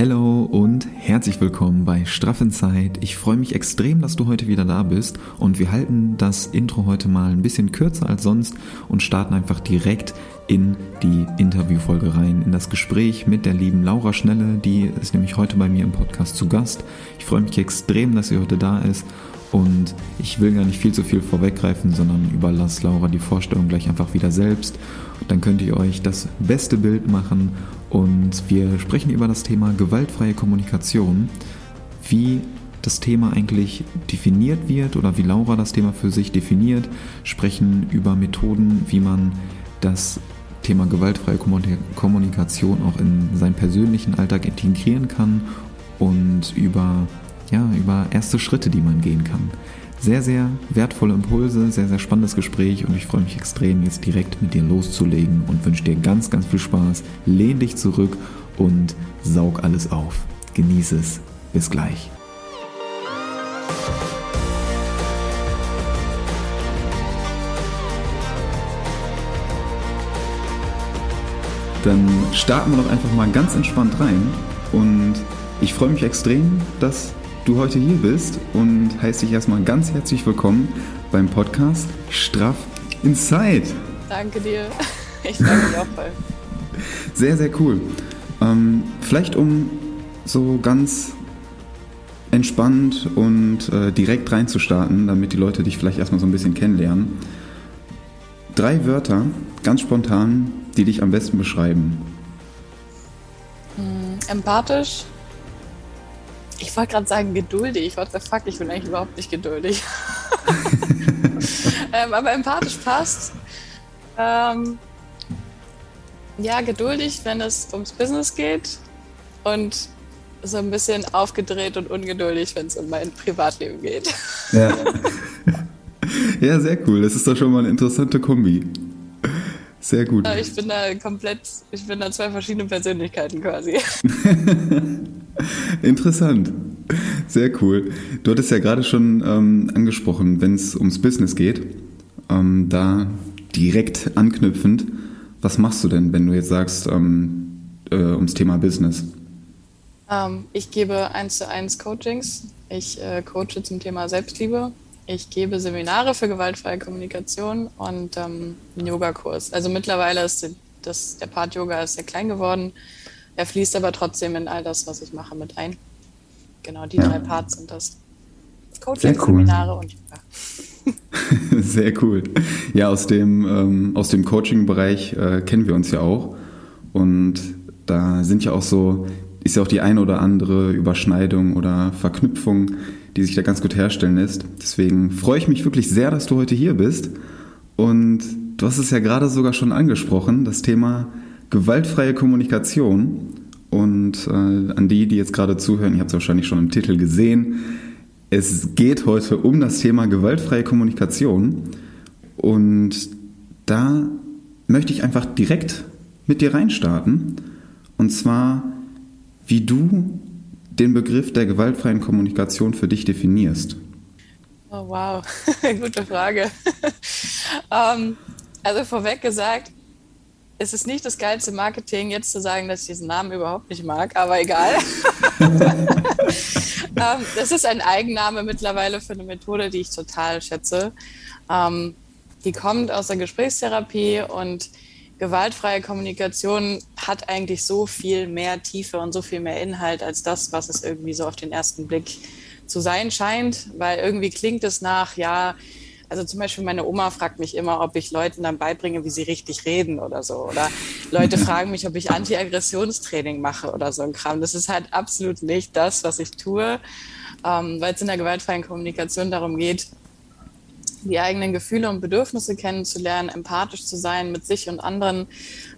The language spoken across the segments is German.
Hello und herzlich willkommen bei Straff in Zeit. Ich freue mich extrem, dass du heute wieder da bist und wir halten das Intro heute mal ein bisschen kürzer als sonst und starten einfach direkt in die Interviewfolge rein, in das Gespräch mit der lieben Laura Schnelle, die ist nämlich heute bei mir im Podcast zu Gast. Ich freue mich extrem, dass sie heute da ist und ich will gar nicht viel zu viel vorweggreifen, sondern überlasse Laura die Vorstellung gleich einfach wieder selbst. Dann könnt ihr euch das beste Bild machen. Und wir sprechen über das Thema gewaltfreie Kommunikation, wie das Thema eigentlich definiert wird oder wie Laura das Thema für sich definiert, sprechen über Methoden, wie man das Thema gewaltfreie Kommunikation auch in seinen persönlichen Alltag integrieren kann. Und über ja, über erste Schritte, die man gehen kann. Sehr, sehr wertvolle Impulse, sehr, sehr spannendes Gespräch und ich freue mich extrem, jetzt direkt mit dir loszulegen und wünsche dir ganz, ganz viel Spaß. Lehn dich zurück und saug alles auf. Genieße es. Bis gleich. Dann starten wir doch einfach mal ganz entspannt rein und ich freue mich extrem, dass du heute hier bist und heiße dich erstmal ganz herzlich willkommen beim Podcast Straff Inside. Danke dir. Ich danke dir auch voll. Sehr, sehr cool. Ähm, vielleicht um so ganz entspannt und äh, direkt reinzustarten, damit die Leute dich vielleicht erstmal so ein bisschen kennenlernen. Drei Wörter, ganz spontan, die dich am besten beschreiben. Hm, empathisch, ich wollte gerade sagen geduldig. What the fuck, ich bin eigentlich überhaupt nicht geduldig. ähm, aber empathisch passt. Ähm, ja, geduldig, wenn es ums Business geht. Und so ein bisschen aufgedreht und ungeduldig, wenn es um mein Privatleben geht. Ja. ja, sehr cool. Das ist doch schon mal eine interessante Kombi. Sehr gut. Ich bin da komplett, ich bin da zwei verschiedene Persönlichkeiten quasi. Interessant. Sehr cool. Du hattest ja gerade schon ähm, angesprochen, wenn es ums Business geht, ähm, da direkt anknüpfend, was machst du denn, wenn du jetzt sagst, ähm, äh, ums Thema Business? Ähm, ich gebe eins zu eins Coachings. Ich äh, coache zum Thema Selbstliebe. Ich gebe Seminare für gewaltfreie Kommunikation und ähm, einen Yogakurs. Also mittlerweile ist das, der Part Yoga ist sehr klein geworden. Er fließt aber trotzdem in all das, was ich mache, mit ein. Genau, die ja. drei Parts sind das. Coaching, cool. Seminare und Yoga. Sehr cool. Ja, aus dem, ähm, aus dem Coaching-Bereich äh, kennen wir uns ja auch. Und da sind ja auch so, ist ja auch die eine oder andere Überschneidung oder Verknüpfung, die sich da ganz gut herstellen lässt. Deswegen freue ich mich wirklich sehr, dass du heute hier bist. Und du hast es ja gerade sogar schon angesprochen, das Thema gewaltfreie Kommunikation. Und äh, an die, die jetzt gerade zuhören, ihr habt es wahrscheinlich schon im Titel gesehen, es geht heute um das Thema gewaltfreie Kommunikation. Und da möchte ich einfach direkt mit dir reinstarten. Und zwar, wie du den Begriff der gewaltfreien Kommunikation für dich definierst. Oh, wow, gute Frage. um, ähm, also vorweg gesagt, es ist nicht das geilste Marketing, jetzt zu sagen, dass ich diesen Namen überhaupt nicht mag, aber egal. ähm, das ist ein Eigenname mittlerweile für eine Methode, die ich total schätze. Ähm, die kommt aus der Gesprächstherapie und gewaltfreie Kommunikation hat eigentlich so viel mehr Tiefe und so viel mehr Inhalt als das, was es irgendwie so auf den ersten Blick zu sein scheint, weil irgendwie klingt es nach, ja, also zum Beispiel meine Oma fragt mich immer, ob ich Leuten dann beibringe, wie sie richtig reden oder so. Oder Leute fragen mich, ob ich Anti-Aggressionstraining mache oder so ein Kram. Das ist halt absolut nicht das, was ich tue, ähm, weil es in der gewaltfreien Kommunikation darum geht, die eigenen Gefühle und Bedürfnisse kennenzulernen, empathisch zu sein mit sich und anderen,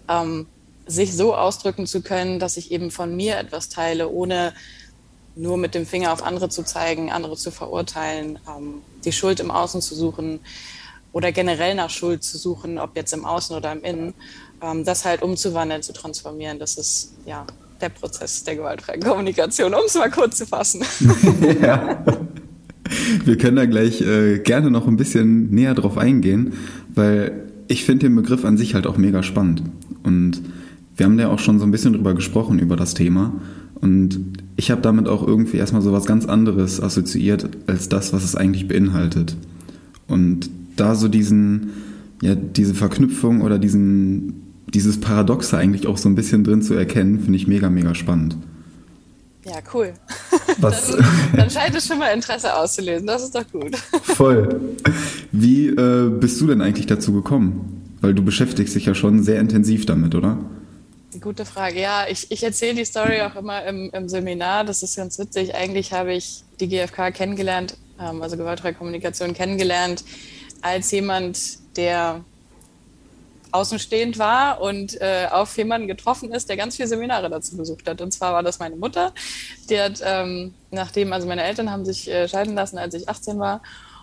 ähm, sich so ausdrücken zu können, dass ich eben von mir etwas teile, ohne nur mit dem Finger auf andere zu zeigen, andere zu verurteilen, ähm, die Schuld im Außen zu suchen oder generell nach Schuld zu suchen, ob jetzt im Außen oder im Innen, ähm, das halt umzuwandeln, zu transformieren, das ist ja der Prozess der gewaltfreien Kommunikation, um es mal kurz zu fassen. ja. Wir können da gleich äh, gerne noch ein bisschen näher drauf eingehen, weil ich finde den Begriff an sich halt auch mega spannend. Und wir haben ja auch schon so ein bisschen drüber gesprochen, über das Thema. Und ich habe damit auch irgendwie erstmal so was ganz anderes assoziiert als das, was es eigentlich beinhaltet. Und da so diesen, ja, diese Verknüpfung oder diesen, dieses Paradoxe eigentlich auch so ein bisschen drin zu erkennen, finde ich mega, mega spannend. Ja, cool. Was? Dann, dann scheint es schon mal Interesse auszulösen. Das ist doch gut. Voll. Wie äh, bist du denn eigentlich dazu gekommen? Weil du beschäftigst dich ja schon sehr intensiv damit, oder? Gute Frage. Ja, ich, ich erzähle die Story auch immer im, im, Seminar. Das ist ganz witzig. Eigentlich habe ich die GfK kennengelernt, ähm, also gewaltfreie Kommunikation kennengelernt, als jemand, der außenstehend war und äh, auf jemanden getroffen ist, der ganz viele Seminare dazu besucht hat. Und zwar war das meine Mutter. Die hat, ähm, nachdem, also meine Eltern haben sich äh, scheiden lassen, als ich 18 war.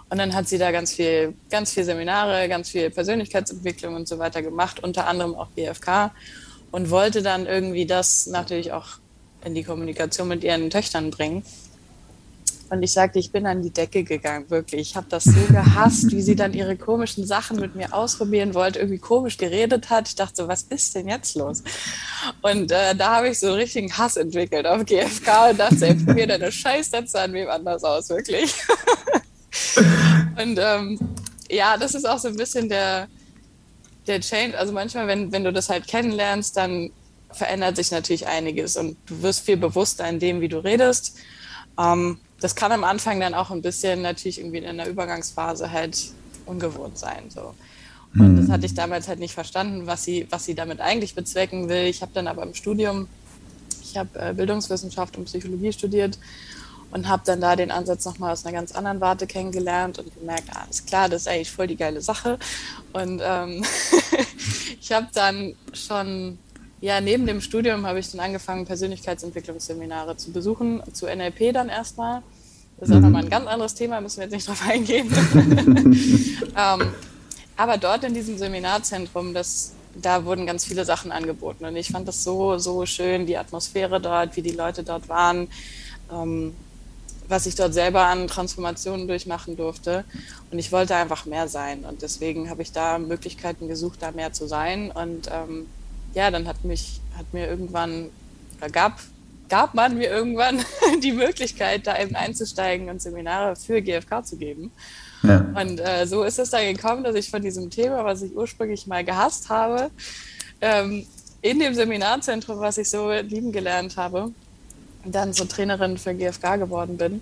Und dann hat sie da ganz viel, ganz viel Seminare, ganz viel Persönlichkeitsentwicklung und so weiter gemacht, unter anderem auch BFK. Und wollte dann irgendwie das natürlich auch in die Kommunikation mit ihren Töchtern bringen. Und ich sagte, ich bin an die Decke gegangen, wirklich. Ich habe das so gehasst, wie sie dann ihre komischen Sachen mit mir ausprobieren wollte, irgendwie komisch geredet hat. Ich dachte so, was ist denn jetzt los? Und äh, da habe ich so einen richtigen Hass entwickelt auf GFK und dachte, ey, mir deine Scheißsätze an wem anders aus, wirklich. und ähm, ja, das ist auch so ein bisschen der, der Change. Also manchmal, wenn, wenn du das halt kennenlernst, dann verändert sich natürlich einiges und du wirst viel bewusster in dem, wie du redest. Ähm, das kann am Anfang dann auch ein bisschen natürlich irgendwie in der Übergangsphase halt ungewohnt sein. So. Und mhm. das hatte ich damals halt nicht verstanden, was sie, was sie damit eigentlich bezwecken will. Ich habe dann aber im Studium, ich habe äh, Bildungswissenschaft und Psychologie studiert und habe dann da den Ansatz nochmal aus einer ganz anderen Warte kennengelernt und gemerkt, ah, alles klar, das ist eigentlich voll die geile Sache. Und ähm, ich habe dann schon ja, neben dem Studium habe ich dann angefangen, Persönlichkeitsentwicklungsseminare zu besuchen, zu NLP dann erstmal. Das ist mhm. auch nochmal ein ganz anderes Thema, müssen wir jetzt nicht drauf eingehen. ähm, aber dort in diesem Seminarzentrum, das, da wurden ganz viele Sachen angeboten. Und ich fand das so, so schön, die Atmosphäre dort, wie die Leute dort waren, ähm, was ich dort selber an Transformationen durchmachen durfte. Und ich wollte einfach mehr sein. Und deswegen habe ich da Möglichkeiten gesucht, da mehr zu sein. Und ähm, ja, dann hat mich, hat mir irgendwann, oder gab, gab man mir irgendwann die Möglichkeit, da eben einzusteigen und Seminare für GFK zu geben. Ja. Und äh, so ist es dann gekommen, dass ich von diesem Thema, was ich ursprünglich mal gehasst habe, ähm, in dem Seminarzentrum, was ich so lieben gelernt habe, dann so Trainerin für GFK geworden bin.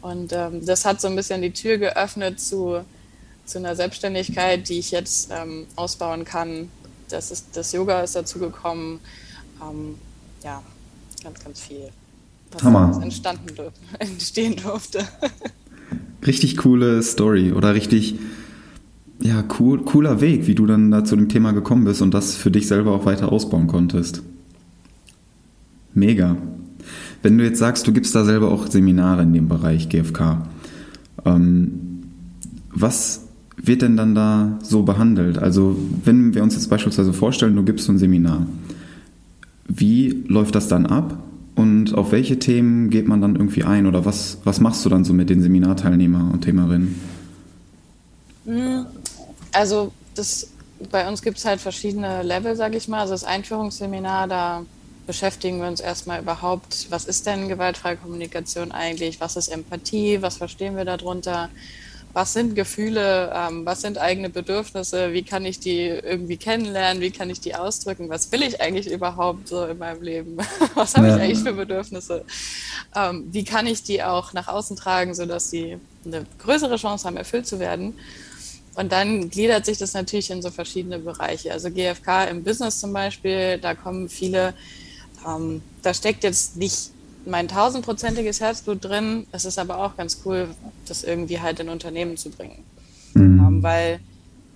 Und ähm, das hat so ein bisschen die Tür geöffnet zu, zu einer Selbstständigkeit, die ich jetzt ähm, ausbauen kann, das, ist, das Yoga ist dazu gekommen. Ähm, ja, ganz, ganz viel, was Hammer. entstanden entstehen durfte. Richtig coole Story oder richtig ja, cool, cooler Weg, wie du dann da zu dem Thema gekommen bist und das für dich selber auch weiter ausbauen konntest. Mega. Wenn du jetzt sagst, du gibst da selber auch Seminare in dem Bereich GFK, ähm, was wird denn dann da so behandelt? Also wenn wir uns jetzt beispielsweise vorstellen, du gibst so ein Seminar, wie läuft das dann ab und auf welche Themen geht man dann irgendwie ein oder was, was machst du dann so mit den Seminarteilnehmer und Themerinnen? Hm, also das, bei uns gibt es halt verschiedene Level, sage ich mal. Also das Einführungsseminar, da beschäftigen wir uns erstmal überhaupt, was ist denn gewaltfreie Kommunikation eigentlich, was ist Empathie, was verstehen wir darunter, was sind Gefühle, ähm, was sind eigene Bedürfnisse, wie kann ich die irgendwie kennenlernen, wie kann ich die ausdrücken, was will ich eigentlich überhaupt so in meinem Leben, was habe ja. ich eigentlich für Bedürfnisse, ähm, wie kann ich die auch nach außen tragen, sodass sie eine größere Chance haben, erfüllt zu werden. Und dann gliedert sich das natürlich in so verschiedene Bereiche. Also GFK im Business zum Beispiel, da kommen viele, ähm, da steckt jetzt nicht mein tausendprozentiges Herzblut drin. Es ist aber auch ganz cool, das irgendwie halt in Unternehmen zu bringen. Mhm. Ähm, weil,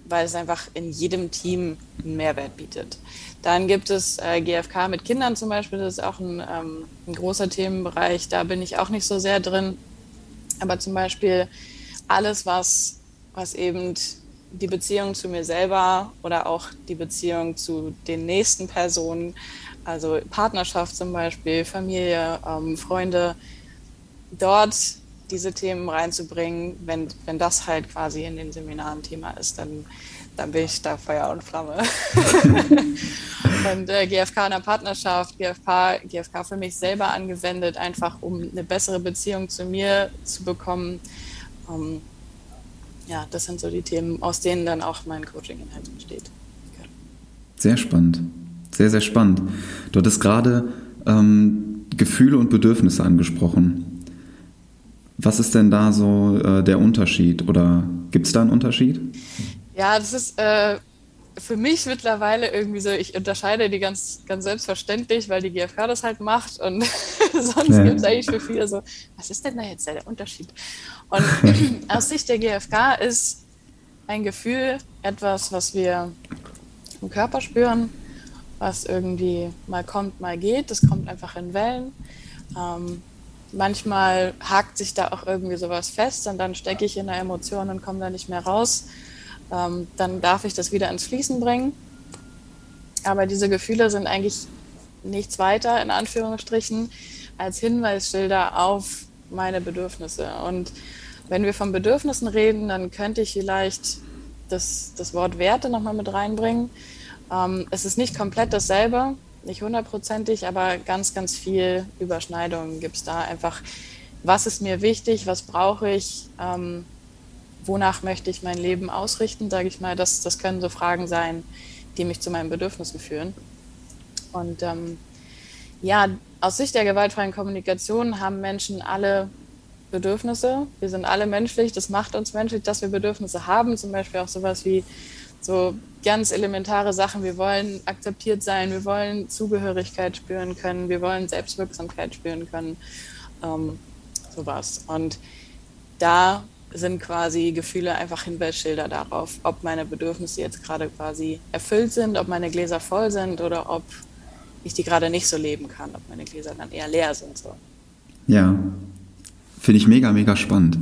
weil es einfach in jedem Team einen Mehrwert bietet. Dann gibt es äh, GFK mit Kindern zum Beispiel, das ist auch ein, ähm, ein großer Themenbereich. Da bin ich auch nicht so sehr drin. Aber zum Beispiel alles, was, was eben die Beziehung zu mir selber oder auch die Beziehung zu den nächsten Personen also Partnerschaft zum Beispiel, Familie, ähm, Freunde, dort diese Themen reinzubringen, wenn, wenn das halt quasi in den Seminaren Thema ist, dann dann bin ich da Feuer und Flamme. und äh, GFK in der Partnerschaft, GFK, GFK für mich selber angewendet, einfach um eine bessere Beziehung zu mir zu bekommen. Ähm, ja, das sind so die Themen, aus denen dann auch mein Coaching-Inhalt besteht. Okay. Sehr spannend. Sehr, sehr spannend. Du hattest gerade ähm, Gefühle und Bedürfnisse angesprochen. Was ist denn da so äh, der Unterschied oder gibt es da einen Unterschied? Ja, das ist äh, für mich mittlerweile irgendwie so, ich unterscheide die ganz, ganz selbstverständlich, weil die GfK das halt macht und sonst ja. gibt es eigentlich für viele so, was ist denn da jetzt der Unterschied? Und aus Sicht der GfK ist ein Gefühl etwas, was wir im Körper spüren, was irgendwie mal kommt, mal geht. Das kommt einfach in Wellen. Ähm, manchmal hakt sich da auch irgendwie sowas fest und dann stecke ich in der Emotion und komme da nicht mehr raus ähm, dann darf ich das wieder ins Fließen bringen. Aber diese Gefühle sind eigentlich nichts weiter, in Anführungsstrichen, als Hinweisschilder auf meine Bedürfnisse. Und wenn wir von Bedürfnissen reden, dann könnte ich vielleicht das, das Wort Werte nochmal mit reinbringen. Ähm, es ist nicht komplett dasselbe, nicht hundertprozentig, aber ganz, ganz viel Überschneidungen gibt es da. Einfach, was ist mir wichtig, was brauche ich, ähm, wonach möchte ich mein Leben ausrichten, sage ich mal, das, das können so Fragen sein, die mich zu meinen Bedürfnissen führen. Und ähm, ja, aus Sicht der gewaltfreien Kommunikation haben Menschen alle Bedürfnisse. Wir sind alle menschlich, das macht uns menschlich, dass wir Bedürfnisse haben, zum Beispiel auch sowas wie so ganz elementare Sachen. Wir wollen akzeptiert sein, wir wollen Zugehörigkeit spüren können, wir wollen Selbstwirksamkeit spüren können, ähm, sowas. Und da sind quasi Gefühle einfach Hinweisschilder darauf, ob meine Bedürfnisse jetzt gerade quasi erfüllt sind, ob meine Gläser voll sind oder ob ich die gerade nicht so leben kann, ob meine Gläser dann eher leer sind. So. Ja, finde ich mega, mega spannend.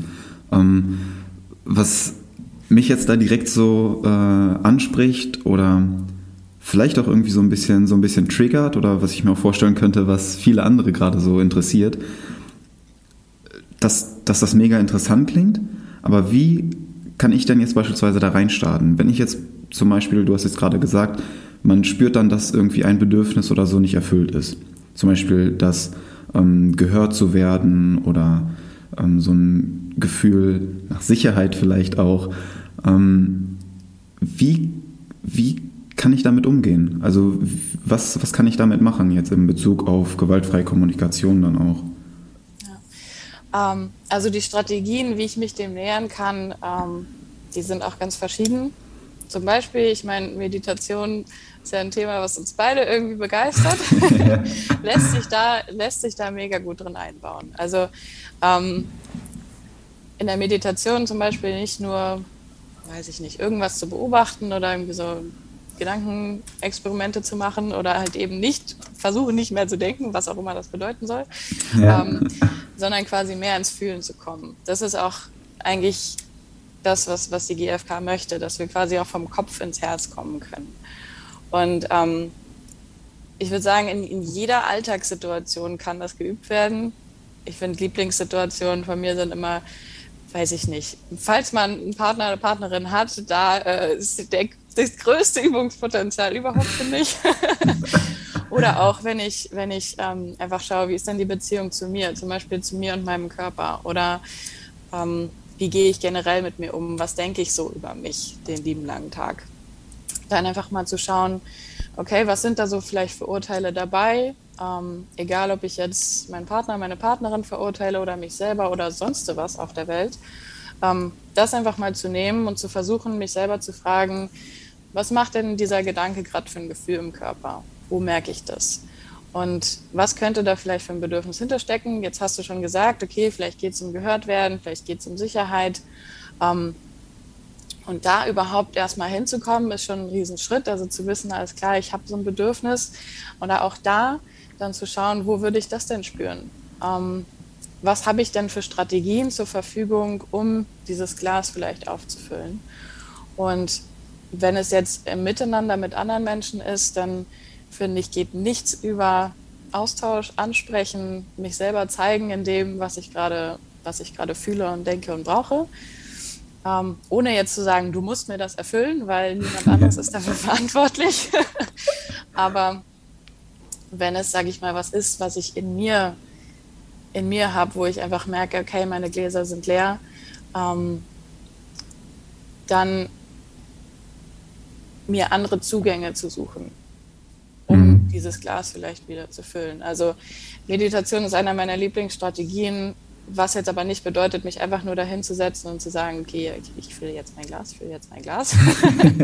Ähm, was mich jetzt da direkt so äh, anspricht oder vielleicht auch irgendwie so ein bisschen so ein bisschen triggert oder was ich mir auch vorstellen könnte, was viele andere gerade so interessiert, dass, dass das mega interessant klingt, aber wie kann ich denn jetzt beispielsweise da reinstarten? Wenn ich jetzt zum Beispiel, du hast jetzt gerade gesagt, man spürt dann, dass irgendwie ein Bedürfnis oder so nicht erfüllt ist. Zum Beispiel, dass ähm, gehört zu werden oder ähm, so ein Gefühl nach Sicherheit vielleicht auch. Ähm, wie, wie kann ich damit umgehen? Also was, was kann ich damit machen jetzt in Bezug auf gewaltfreie Kommunikation dann auch? Ähm, also die Strategien, wie ich mich dem nähern kann, ähm, die sind auch ganz verschieden. Zum Beispiel, ich meine, Meditation ist ja ein Thema, was uns beide irgendwie begeistert. lässt, sich da, lässt sich da mega gut drin einbauen. Also ähm, in der Meditation zum Beispiel nicht nur, weiß ich nicht, irgendwas zu beobachten oder irgendwie so Gedankenexperimente zu machen oder halt eben nicht versuchen, nicht mehr zu denken, was auch immer das bedeuten soll, ja. ähm, sondern quasi mehr ins Fühlen zu kommen. Das ist auch eigentlich das, was, was die GfK möchte, dass wir quasi auch vom Kopf ins Herz kommen können. Und ähm, ich würde sagen, in, in jeder Alltagssituation kann das geübt werden. Ich finde, Lieblingssituationen von mir sind immer weiß ich nicht. Falls man einen Partner oder Partnerin hat, da äh, ist der das größte Übungspotenzial überhaupt, finde ich. Oder auch, wenn ich, wenn ich ähm, einfach schaue, wie ist denn die Beziehung zu mir, zum Beispiel zu mir und meinem Körper. Oder ähm, wie gehe ich generell mit mir um, was denke ich so über mich den lieben langen Tag. Dann einfach mal zu schauen, okay, was sind da so vielleicht für Urteile dabei? Ähm, egal, ob ich jetzt meinen Partner, meine Partnerin verurteile oder mich selber oder sonst was auf der Welt. Ähm, das einfach mal zu nehmen und zu versuchen, mich selber zu fragen, was macht denn dieser Gedanke gerade für ein Gefühl im Körper? Wo merke ich das? Und was könnte da vielleicht für ein Bedürfnis hinterstecken? Jetzt hast du schon gesagt, okay, vielleicht geht es um gehört werden, vielleicht geht es um Sicherheit. Ähm, und da überhaupt erstmal hinzukommen, ist schon ein Riesenschritt. Also zu wissen, alles klar, ich habe so ein Bedürfnis. Und auch da dann zu schauen, wo würde ich das denn spüren? Ähm, was habe ich denn für Strategien zur Verfügung, um dieses Glas vielleicht aufzufüllen? Und wenn es jetzt im Miteinander mit anderen Menschen ist, dann finde ich, geht nichts über Austausch, ansprechen, mich selber zeigen in dem, was ich gerade, was ich gerade fühle und denke und brauche. Ähm, ohne jetzt zu sagen, du musst mir das erfüllen, weil niemand anderes ist dafür verantwortlich. Aber wenn es, sage ich mal, was ist, was ich in mir, in mir habe, wo ich einfach merke, okay, meine Gläser sind leer, ähm, dann mir andere Zugänge zu suchen, um mhm. dieses Glas vielleicht wieder zu füllen. Also Meditation ist einer meiner Lieblingsstrategien, was jetzt aber nicht bedeutet, mich einfach nur dahin zu setzen und zu sagen, okay, ich, ich fülle jetzt mein Glas, ich fülle jetzt mein Glas.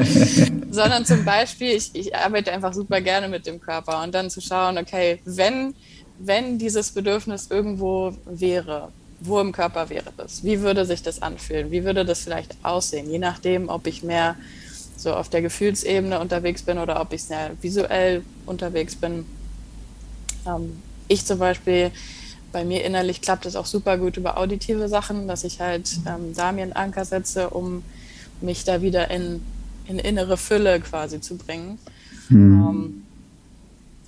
Sondern zum Beispiel, ich, ich arbeite einfach super gerne mit dem Körper und dann zu schauen, okay, wenn, wenn dieses Bedürfnis irgendwo wäre, wo im Körper wäre das? Wie würde sich das anfühlen? Wie würde das vielleicht aussehen? Je nachdem, ob ich mehr so auf der Gefühlsebene unterwegs bin oder ob ich sehr visuell unterwegs bin. Ähm, ich zum Beispiel bei mir innerlich klappt es auch super gut über auditive Sachen, dass ich halt ähm, da mir einen Anker setze, um mich da wieder in, in innere Fülle quasi zu bringen. Mhm. Ähm,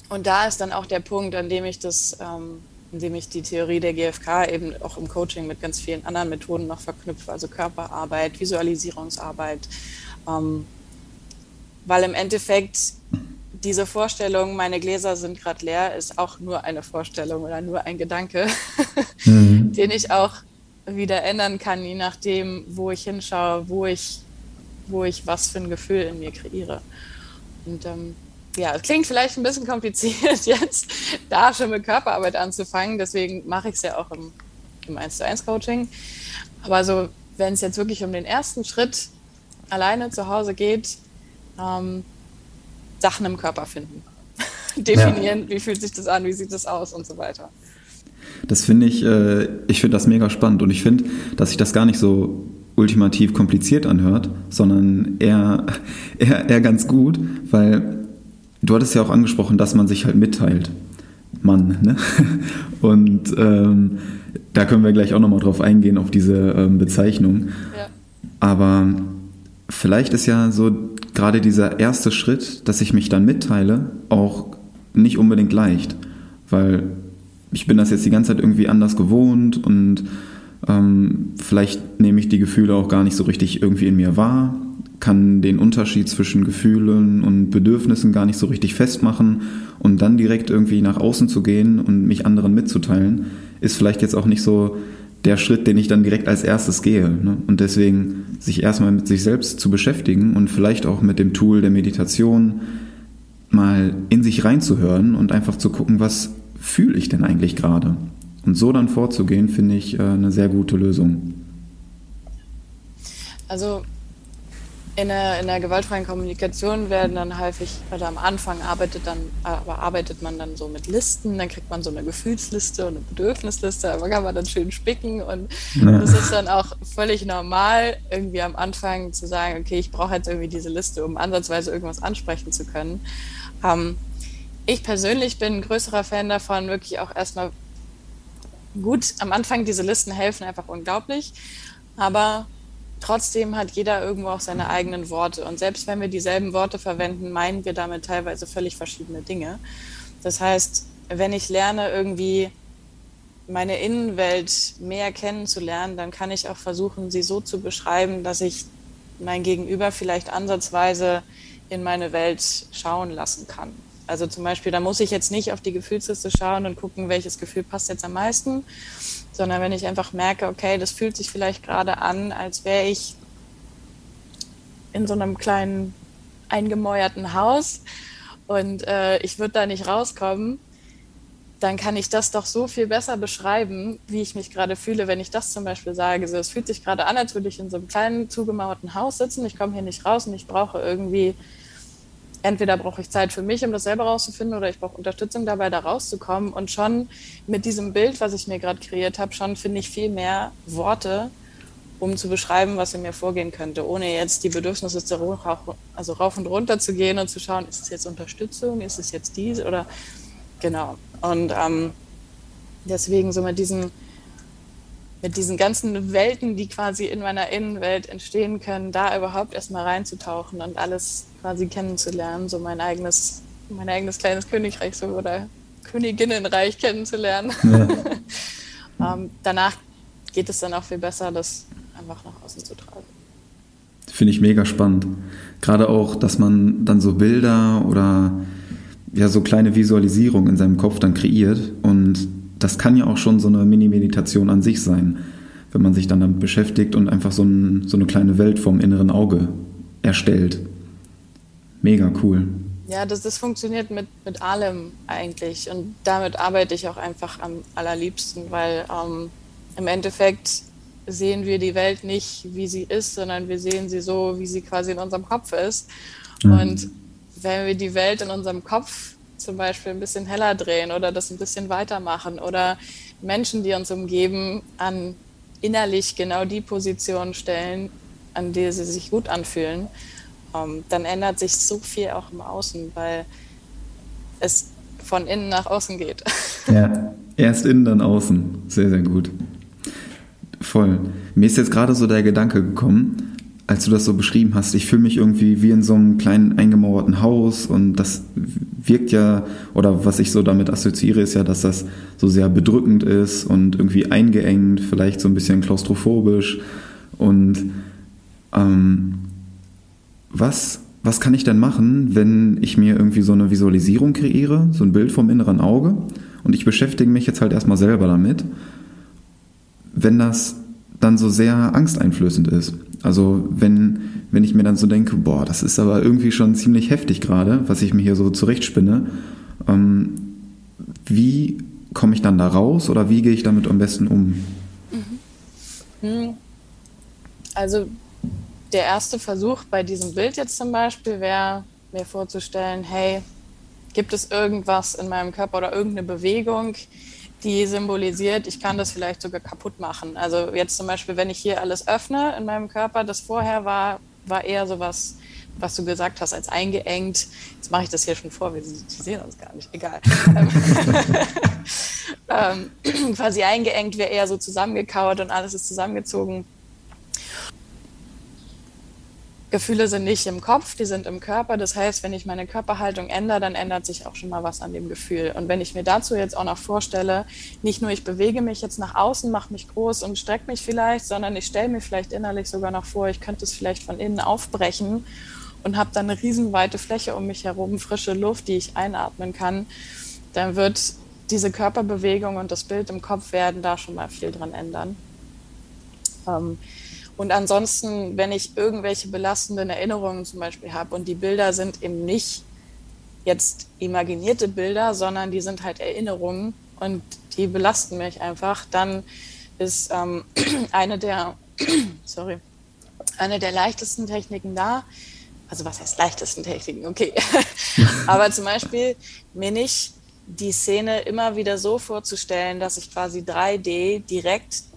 und da ist dann auch der Punkt, an dem ich das, ähm, in dem ich die Theorie der GfK eben auch im Coaching mit ganz vielen anderen Methoden noch verknüpfe, also Körperarbeit, Visualisierungsarbeit, ähm, weil im Endeffekt diese Vorstellung, meine Gläser sind gerade leer, ist auch nur eine Vorstellung oder nur ein Gedanke, mhm. den ich auch wieder ändern kann, je nachdem, wo ich hinschaue, wo ich, wo ich was für ein Gefühl in mir kreiere. Und ähm, ja, es klingt vielleicht ein bisschen kompliziert jetzt, da schon mit Körperarbeit anzufangen. Deswegen mache ich es ja auch im, im 1 zu 1 Coaching. Aber so, wenn es jetzt wirklich um den ersten Schritt alleine zu Hause geht, ähm, Sachen im Körper finden. Definieren, ja. wie fühlt sich das an, wie sieht das aus und so weiter. Das finde ich, äh, ich finde das mega spannend und ich finde, dass sich das gar nicht so ultimativ kompliziert anhört, sondern eher, eher, eher ganz gut, weil du hattest ja auch angesprochen, dass man sich halt mitteilt. Mann, ne? Und ähm, da können wir gleich auch nochmal drauf eingehen, auf diese ähm, Bezeichnung. Ja. Aber vielleicht ist ja so gerade dieser erste Schritt, dass ich mich dann mitteile, auch nicht unbedingt leicht, weil ich bin das jetzt die ganze Zeit irgendwie anders gewohnt und ähm, vielleicht nehme ich die Gefühle auch gar nicht so richtig irgendwie in mir wahr, kann den Unterschied zwischen Gefühlen und Bedürfnissen gar nicht so richtig festmachen und dann direkt irgendwie nach außen zu gehen und mich anderen mitzuteilen, ist vielleicht jetzt auch nicht so der Schritt, den ich dann direkt als erstes gehe. Ne? Und deswegen sich erstmal mit sich selbst zu beschäftigen und vielleicht auch mit dem Tool der Meditation mal in sich reinzuhören und einfach zu gucken, was fühle ich denn eigentlich gerade. Und so dann vorzugehen, finde ich äh, eine sehr gute Lösung. Also in der, in der gewaltfreien Kommunikation werden dann häufig, oder am Anfang arbeitet dann, aber arbeitet man dann so mit Listen, dann kriegt man so eine Gefühlsliste und eine Bedürfnisliste, aber kann man dann schön spicken und ja. das ist dann auch völlig normal, irgendwie am Anfang zu sagen, okay, ich brauche jetzt irgendwie diese Liste, um ansatzweise irgendwas ansprechen zu können. Ähm, ich persönlich bin ein größerer Fan davon, wirklich auch erstmal gut, am Anfang diese Listen helfen einfach unglaublich, aber trotzdem hat jeder irgendwo auch seine eigenen Worte. Und selbst wenn wir dieselben Worte verwenden, meinen wir damit teilweise völlig verschiedene Dinge. Das heißt, wenn ich lerne, irgendwie meine Innenwelt mehr kennenzulernen, dann kann ich auch versuchen, sie so zu beschreiben, dass ich mein Gegenüber vielleicht ansatzweise in meine Welt schauen lassen kann. Also zum Beispiel, da muss ich jetzt nicht auf die Gefühlsliste schauen und gucken, welches Gefühl passt jetzt am meisten, sondern wenn ich einfach merke, okay, das fühlt sich vielleicht gerade an, als wäre ich in so einem kleinen eingemäuerten Haus und äh, ich würde da nicht rauskommen, dann kann ich das doch so viel besser beschreiben, wie ich mich gerade fühle, wenn ich das zum Beispiel sage. So, es fühlt sich gerade an, als würde ich in so einem kleinen zugemauerten Haus sitzen. Ich komme hier nicht raus und ich brauche irgendwie entweder brauche ich Zeit für mich, um das selber rauszufinden, oder ich brauche Unterstützung dabei, da rauszukommen. Und schon mit diesem Bild, was ich mir gerade kreiert habe, schon finde ich viel mehr Worte, um zu beschreiben, was in mir vorgehen könnte, ohne jetzt die Bedürfnisse zu, also rauf und runter zu gehen und zu schauen, ist es jetzt Unterstützung, ist es jetzt dies oder genau. Und ähm, deswegen so mit diesen mit diesen ganzen Welten, die quasi in meiner Innenwelt entstehen können, da überhaupt erstmal reinzutauchen und alles quasi kennenzulernen, so mein eigenes, mein eigenes kleines Königreich so oder Königinnenreich kennenzulernen. Ja. ähm, danach geht es dann auch viel besser, das einfach nach außen zu tragen. Finde ich mega spannend. Gerade auch, dass man dann so Bilder oder ja so kleine Visualisierungen in seinem Kopf dann kreiert und das kann ja auch schon so eine Mini-Meditation an sich sein, wenn man sich dann damit beschäftigt und einfach so, ein, so eine kleine Welt vom inneren Auge erstellt. Mega cool. Ja, das, das funktioniert mit, mit allem eigentlich und damit arbeite ich auch einfach am allerliebsten, weil ähm, im Endeffekt sehen wir die Welt nicht, wie sie ist, sondern wir sehen sie so, wie sie quasi in unserem Kopf ist. Mhm. Und wenn wir die Welt in unserem Kopf zum Beispiel ein bisschen heller drehen oder das ein bisschen weitermachen oder Menschen, die uns umgeben, an innerlich genau die Position stellen, an der sie sich gut anfühlen, ähm, dann ändert sich so viel auch im Außen, weil es von innen nach außen geht. Ja, erst innen, dann außen. Sehr, sehr gut. Voll. Mir ist jetzt gerade so der Gedanke gekommen, als du das so beschrieben hast, ich fühle mich irgendwie wie in so einem kleinen eingemauerten Haus und das wirkt ja, oder was ich so damit assoziiere, ist ja, dass das so sehr bedrückend ist und irgendwie eingeengt, vielleicht so ein bisschen klaustrophobisch. Und ähm, was, was kann ich denn machen, wenn ich mir irgendwie so eine Visualisierung kreiere, so ein Bild vom inneren Auge und ich beschäftige mich jetzt halt erstmal selber damit, wenn das dann so sehr angsteinflößend ist. Also wenn, wenn ich mir dann so denke, boah, das ist aber irgendwie schon ziemlich heftig gerade, was ich mir hier so zurechtspinne, ähm, wie komme ich dann da raus oder wie gehe ich damit am besten um? Mhm. Also der erste Versuch bei diesem Bild jetzt zum Beispiel wäre, mir vorzustellen, hey, gibt es irgendwas in meinem Körper oder irgendeine Bewegung, die symbolisiert, ich kann das vielleicht sogar kaputt machen. Also jetzt zum Beispiel, wenn ich hier alles öffne in meinem Körper, das vorher war, war eher sowas, was du gesagt hast, als eingeengt. Jetzt mache ich das hier schon vor, wir sehen uns gar nicht, egal. ähm, quasi eingeengt wäre eher so zusammengekauert und alles ist zusammengezogen. Gefühle sind nicht im Kopf, die sind im Körper. Das heißt, wenn ich meine Körperhaltung ändere, dann ändert sich auch schon mal was an dem Gefühl. Und wenn ich mir dazu jetzt auch noch vorstelle, nicht nur ich bewege mich jetzt nach außen, mache mich groß und strecke mich vielleicht, sondern ich stelle mir vielleicht innerlich sogar noch vor, ich könnte es vielleicht von innen aufbrechen und habe dann eine riesenweite Fläche um mich herum, frische Luft, die ich einatmen kann, dann wird diese Körperbewegung und das Bild im Kopf werden da schon mal viel dran ändern. Ähm, und ansonsten, wenn ich irgendwelche belastenden Erinnerungen zum Beispiel habe und die Bilder sind eben nicht jetzt imaginierte Bilder, sondern die sind halt Erinnerungen und die belasten mich einfach, dann ist ähm, eine der, sorry, eine der leichtesten Techniken da, also was heißt leichtesten Techniken, okay, aber zum Beispiel mir nicht die Szene immer wieder so vorzustellen, dass ich quasi 3D direkt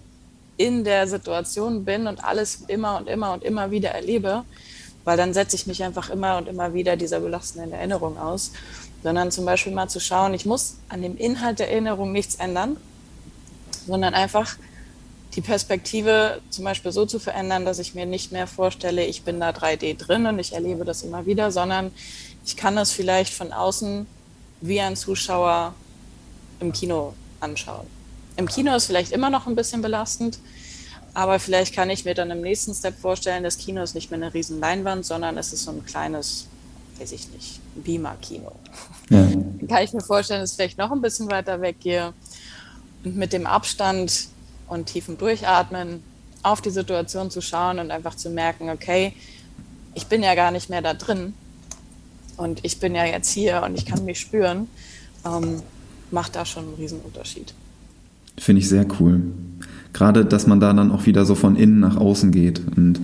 in der Situation bin und alles immer und immer und immer wieder erlebe, weil dann setze ich mich einfach immer und immer wieder dieser belastenden Erinnerung aus, sondern zum Beispiel mal zu schauen, ich muss an dem Inhalt der Erinnerung nichts ändern, sondern einfach die Perspektive zum Beispiel so zu verändern, dass ich mir nicht mehr vorstelle, ich bin da 3D drin und ich erlebe das immer wieder, sondern ich kann das vielleicht von außen wie ein Zuschauer im Kino anschauen. Im Kino ist vielleicht immer noch ein bisschen belastend, aber vielleicht kann ich mir dann im nächsten Step vorstellen, das Kino ist nicht mehr eine riesen Leinwand, sondern es ist so ein kleines, weiß ich nicht, Beamer-Kino. Ja. Dann kann ich mir vorstellen, dass ich vielleicht noch ein bisschen weiter weggehe und mit dem Abstand und tiefen Durchatmen auf die Situation zu schauen und einfach zu merken, okay, ich bin ja gar nicht mehr da drin und ich bin ja jetzt hier und ich kann mich spüren, ähm, macht da schon einen riesen Unterschied. Finde ich sehr cool. Gerade, dass man da dann auch wieder so von innen nach außen geht. Und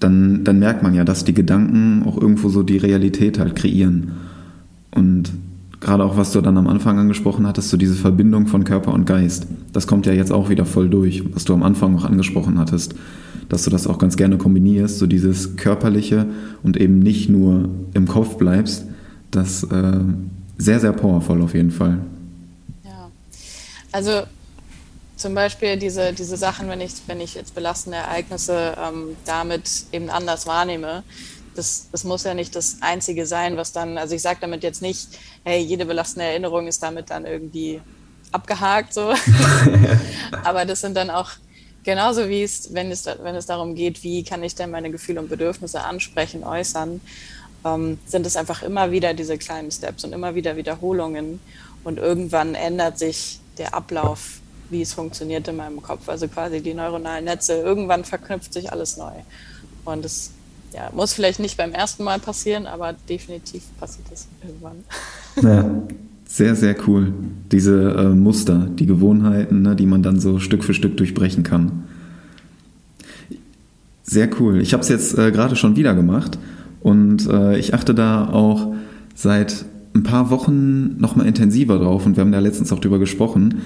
dann, dann merkt man ja, dass die Gedanken auch irgendwo so die Realität halt kreieren. Und gerade auch, was du dann am Anfang angesprochen hattest, so diese Verbindung von Körper und Geist, das kommt ja jetzt auch wieder voll durch, was du am Anfang auch angesprochen hattest, dass du das auch ganz gerne kombinierst, so dieses Körperliche und eben nicht nur im Kopf bleibst, das äh, sehr, sehr powervoll auf jeden Fall. Ja, also zum Beispiel diese, diese Sachen, wenn ich, wenn ich jetzt belastende Ereignisse ähm, damit eben anders wahrnehme, das, das muss ja nicht das Einzige sein, was dann, also ich sage damit jetzt nicht, hey, jede belastende Erinnerung ist damit dann irgendwie abgehakt, so. Aber das sind dann auch genauso wie es wenn, es, wenn es darum geht, wie kann ich denn meine Gefühle und Bedürfnisse ansprechen, äußern, ähm, sind es einfach immer wieder diese kleinen Steps und immer wieder Wiederholungen. Und irgendwann ändert sich der Ablauf, wie es funktioniert in meinem Kopf. Also quasi die neuronalen Netze. Irgendwann verknüpft sich alles neu. Und es ja, muss vielleicht nicht beim ersten Mal passieren, aber definitiv passiert es irgendwann. Ja, sehr, sehr cool. Diese äh, Muster, die Gewohnheiten, ne, die man dann so Stück für Stück durchbrechen kann. Sehr cool. Ich habe es jetzt äh, gerade schon wieder gemacht und äh, ich achte da auch seit ein paar Wochen nochmal intensiver drauf und wir haben da letztens auch drüber gesprochen,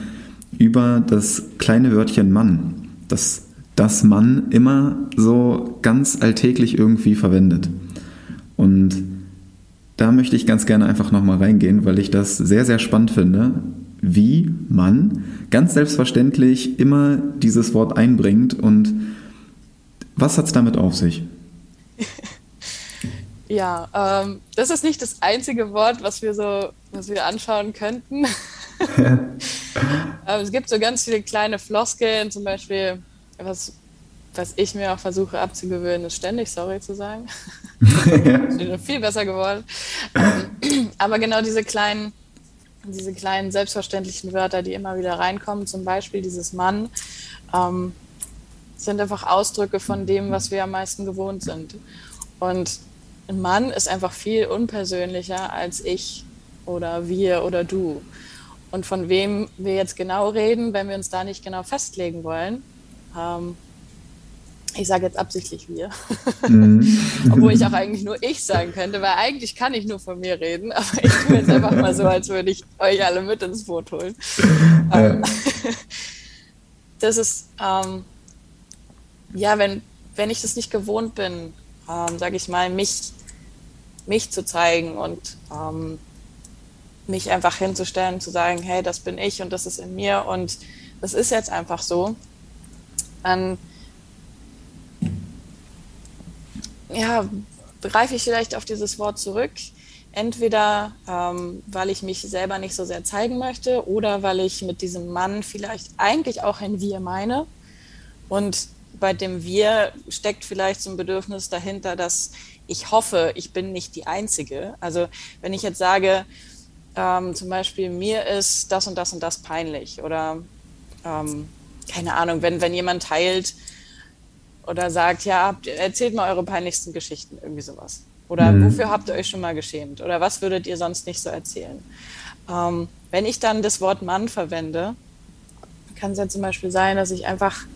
über das kleine Wörtchen Mann, das das Mann immer so ganz alltäglich irgendwie verwendet. Und da möchte ich ganz gerne einfach nochmal reingehen, weil ich das sehr, sehr spannend finde, wie man ganz selbstverständlich immer dieses Wort einbringt und was hat es damit auf sich? Ja, ähm, das ist nicht das einzige Wort, was wir so, was wir anschauen könnten. Ähm, es gibt so ganz viele kleine Floskeln, zum Beispiel, was, was ich mir auch versuche abzugewöhnen, ist ständig sorry zu sagen. ja. viel besser geworden. Ähm, aber genau diese kleinen, diese kleinen selbstverständlichen Wörter, die immer wieder reinkommen, zum Beispiel dieses Mann, ähm, sind einfach Ausdrücke von dem, was wir am meisten gewohnt sind. Und ein Mann ist einfach viel unpersönlicher als ich oder wir oder du. Und von wem wir jetzt genau reden, wenn wir uns da nicht genau festlegen wollen, ähm, ich sage jetzt absichtlich wir, mhm. obwohl ich auch eigentlich nur ich sagen könnte, weil eigentlich kann ich nur von mir reden, aber ich tue jetzt einfach mal so, als würde ich euch alle mit ins Boot holen. Ja. Ähm, das ist, ähm, ja, wenn, wenn ich das nicht gewohnt bin, ähm, sage ich mal, mich mich zu zeigen und ähm, mich einfach hinzustellen, zu sagen, hey, das bin ich und das ist in mir und das ist jetzt einfach so, dann ja, greife ich vielleicht auf dieses Wort zurück. Entweder ähm, weil ich mich selber nicht so sehr zeigen möchte oder weil ich mit diesem Mann vielleicht eigentlich auch ein Wir meine. Und bei dem Wir steckt vielleicht so ein Bedürfnis dahinter, dass ich hoffe, ich bin nicht die Einzige. Also wenn ich jetzt sage, ähm, zum Beispiel, mir ist das und das und das peinlich oder ähm, keine Ahnung, wenn, wenn jemand teilt oder sagt, ja, erzählt mal eure peinlichsten Geschichten, irgendwie sowas. Oder mhm. wofür habt ihr euch schon mal geschämt? Oder was würdet ihr sonst nicht so erzählen? Ähm, wenn ich dann das Wort Mann verwende, kann es ja zum Beispiel sein, dass ich einfach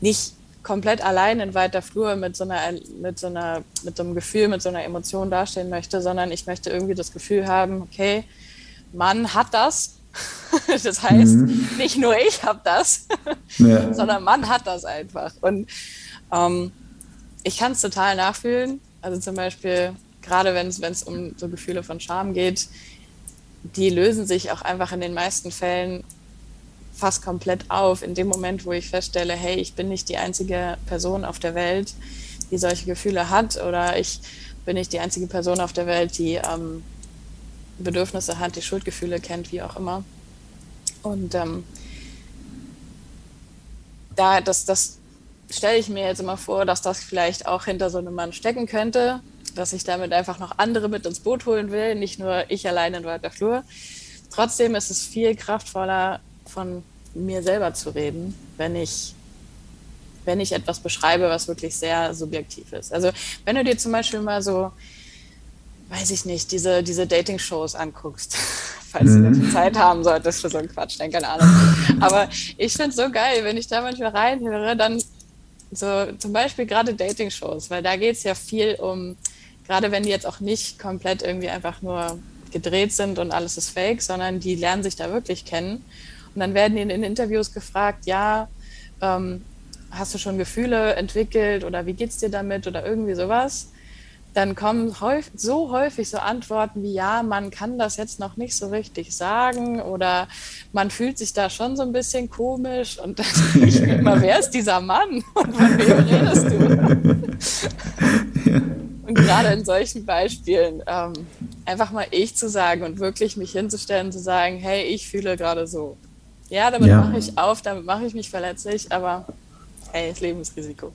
nicht komplett allein in weiter Flur mit so einer, mit so einer, mit so einem Gefühl, mit so einer Emotion dastehen möchte, sondern ich möchte irgendwie das Gefühl haben, okay, Mann hat das. Das heißt, mhm. nicht nur ich habe das, ja. sondern Mann hat das einfach. Und ähm, ich kann es total nachfühlen. Also zum Beispiel, gerade wenn es um so Gefühle von Scham geht, die lösen sich auch einfach in den meisten Fällen fast komplett auf in dem Moment, wo ich feststelle, hey, ich bin nicht die einzige Person auf der Welt, die solche Gefühle hat oder ich bin nicht die einzige Person auf der Welt, die ähm, Bedürfnisse hat, die Schuldgefühle kennt, wie auch immer. Und ähm, da, das, das stelle ich mir jetzt immer vor, dass das vielleicht auch hinter so einem Mann stecken könnte, dass ich damit einfach noch andere mit ins Boot holen will, nicht nur ich allein in weiter Flur. Trotzdem ist es viel kraftvoller, von mir selber zu reden, wenn ich, wenn ich etwas beschreibe, was wirklich sehr subjektiv ist. Also wenn du dir zum Beispiel mal so, weiß ich nicht, diese, diese Dating-Shows anguckst, falls mhm. du Zeit haben solltest für so einen Quatsch, dann keine Ahnung. Aber ich finde es so geil, wenn ich da manchmal reinhöre, dann so zum Beispiel gerade Dating-Shows, weil da geht es ja viel um, gerade wenn die jetzt auch nicht komplett irgendwie einfach nur gedreht sind und alles ist fake, sondern die lernen sich da wirklich kennen. Und dann werden ihnen in Interviews gefragt, ja, ähm, hast du schon Gefühle entwickelt oder wie geht's dir damit oder irgendwie sowas. Dann kommen häufig, so häufig so Antworten wie, ja, man kann das jetzt noch nicht so richtig sagen oder man fühlt sich da schon so ein bisschen komisch und dann ich immer, wer ist dieser Mann und von wem redest du? Und gerade in solchen Beispielen ähm, einfach mal ich zu sagen und wirklich mich hinzustellen und zu sagen, hey, ich fühle gerade so Ja, damit ja. mache ich auf, damit mache ich mich verletzlich, aber hey, das Lebensrisiko.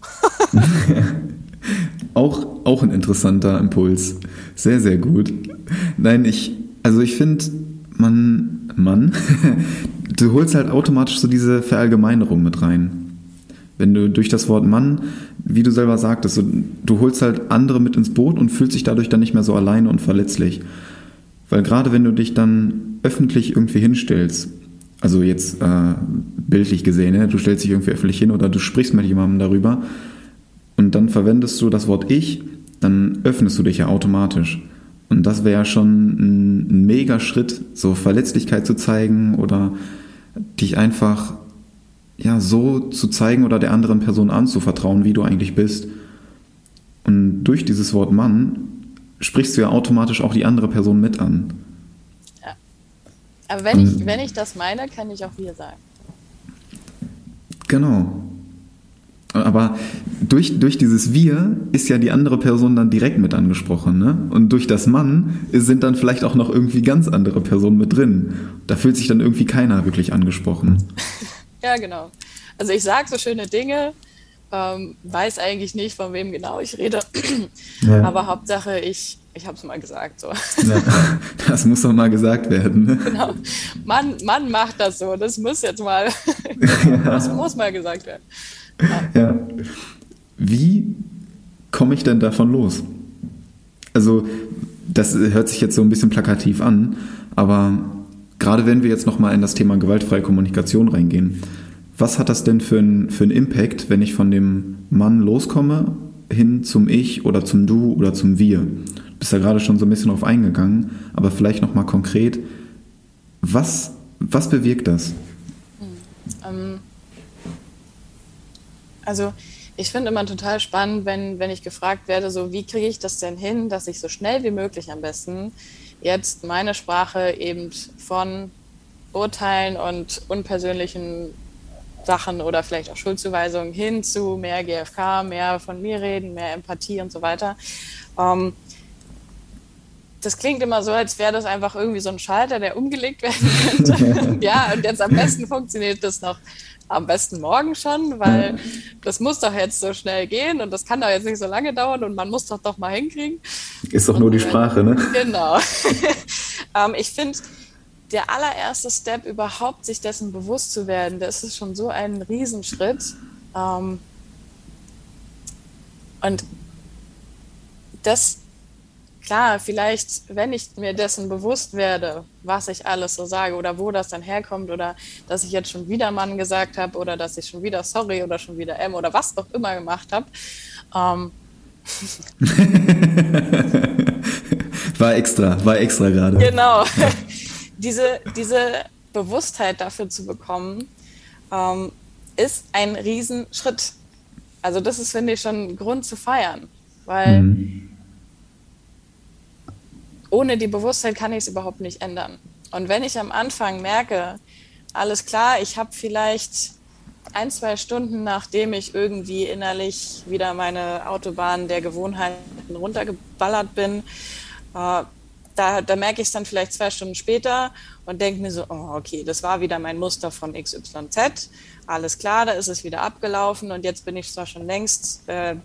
auch, auch ein interessanter Impuls. Sehr, sehr gut. Nein, ich, also ich finde, man, Mann, du holst halt automatisch so diese Verallgemeinerung mit rein. Wenn du durch das Wort Mann, wie du selber sagtest, so, du holst halt andere mit ins Boot und fühlst dich dadurch dann nicht mehr so alleine und verletzlich. Weil gerade wenn du dich dann öffentlich irgendwie hinstellst, also jetzt äh, bildlich gesehen, ne? du stellst dich irgendwie öffentlich hin oder du sprichst mit jemandem darüber und dann verwendest du das Wort Ich, dann öffnest du dich ja automatisch. Und das wäre ja schon ein, ein mega Schritt, so Verletzlichkeit zu zeigen oder dich einfach ja so zu zeigen oder der anderen Person anzuvertrauen, wie du eigentlich bist. Und durch dieses Wort Mann sprichst du ja automatisch auch die andere Person mit an. Aber wenn ich, wenn ich das meine, kann ich auch wir sagen. Genau. Aber durch, durch dieses Wir ist ja die andere Person dann direkt mit angesprochen. Ne? Und durch das Mann sind dann vielleicht auch noch irgendwie ganz andere Personen mit drin. Da fühlt sich dann irgendwie keiner wirklich angesprochen. ja, genau. Also ich sage so schöne Dinge, ähm, weiß eigentlich nicht, von wem genau ich rede. Ja. Aber Hauptsache, ich, ich habe es mal gesagt. So. Ja, das muss doch mal gesagt werden. Ne? Genau. Mann, Mann macht das so. Das muss jetzt mal, das muss mal gesagt werden. Ja. Wie komme ich denn davon los? Also, das hört sich jetzt so ein bisschen plakativ an, aber gerade wenn wir jetzt nochmal in das Thema gewaltfreie Kommunikation reingehen, was hat das denn für einen für Impact, wenn ich von dem Mann loskomme hin zum Ich oder zum Du oder zum Wir? Bist ja gerade schon so ein bisschen drauf eingegangen, aber vielleicht nochmal konkret, was, was bewirkt das? Hm, ähm also ich finde immer total spannend, wenn, wenn ich gefragt werde, so wie kriege ich das denn hin, dass ich so schnell wie möglich am besten jetzt meine Sprache eben von Urteilen und unpersönlichen Sachen oder vielleicht auch Schuldzuweisungen hin zu mehr GFK, mehr von mir reden, mehr Empathie und so weiter. Ähm, das klingt immer so, als wäre das einfach irgendwie so ein Schalter, der umgelegt werden könnte. ja, und jetzt am besten funktioniert das noch am besten morgen schon, weil das muss doch jetzt so schnell gehen und das kann doch jetzt nicht so lange dauern und man muss doch doch mal hinkriegen. Ist doch nur die Sprache, ne? Genau. ähm, ich finde, der allererste Step überhaupt, sich dessen bewusst zu werden, das ist schon so ein Riesenschritt. Ähm, und das klar, vielleicht, wenn ich mir dessen bewusst werde, was ich alles so sage oder wo das dann herkommt oder dass ich jetzt schon wieder Mann gesagt habe oder dass ich schon wieder sorry oder schon wieder M oder was auch immer gemacht habe. Ähm war extra, war extra gerade. Genau. Ja. diese, diese Bewusstheit dafür zu bekommen, ähm, ist ein Riesenschritt. Also das ist, finde ich, schon ein Grund zu feiern, weil mhm ohne die Bewusstheit kann ich es überhaupt nicht ändern. Und wenn ich am Anfang merke, alles klar, ich habe vielleicht ein, zwei Stunden, nachdem ich irgendwie innerlich wieder meine Autobahn der Gewohnheiten runtergeballert bin, äh, da, da, merke ich es dann vielleicht zwei Stunden später und denke mir so, oh, okay, das war wieder mein Muster von XYZ. Alles klar, da ist es wieder abgelaufen und jetzt bin ich zwar schon längst äh,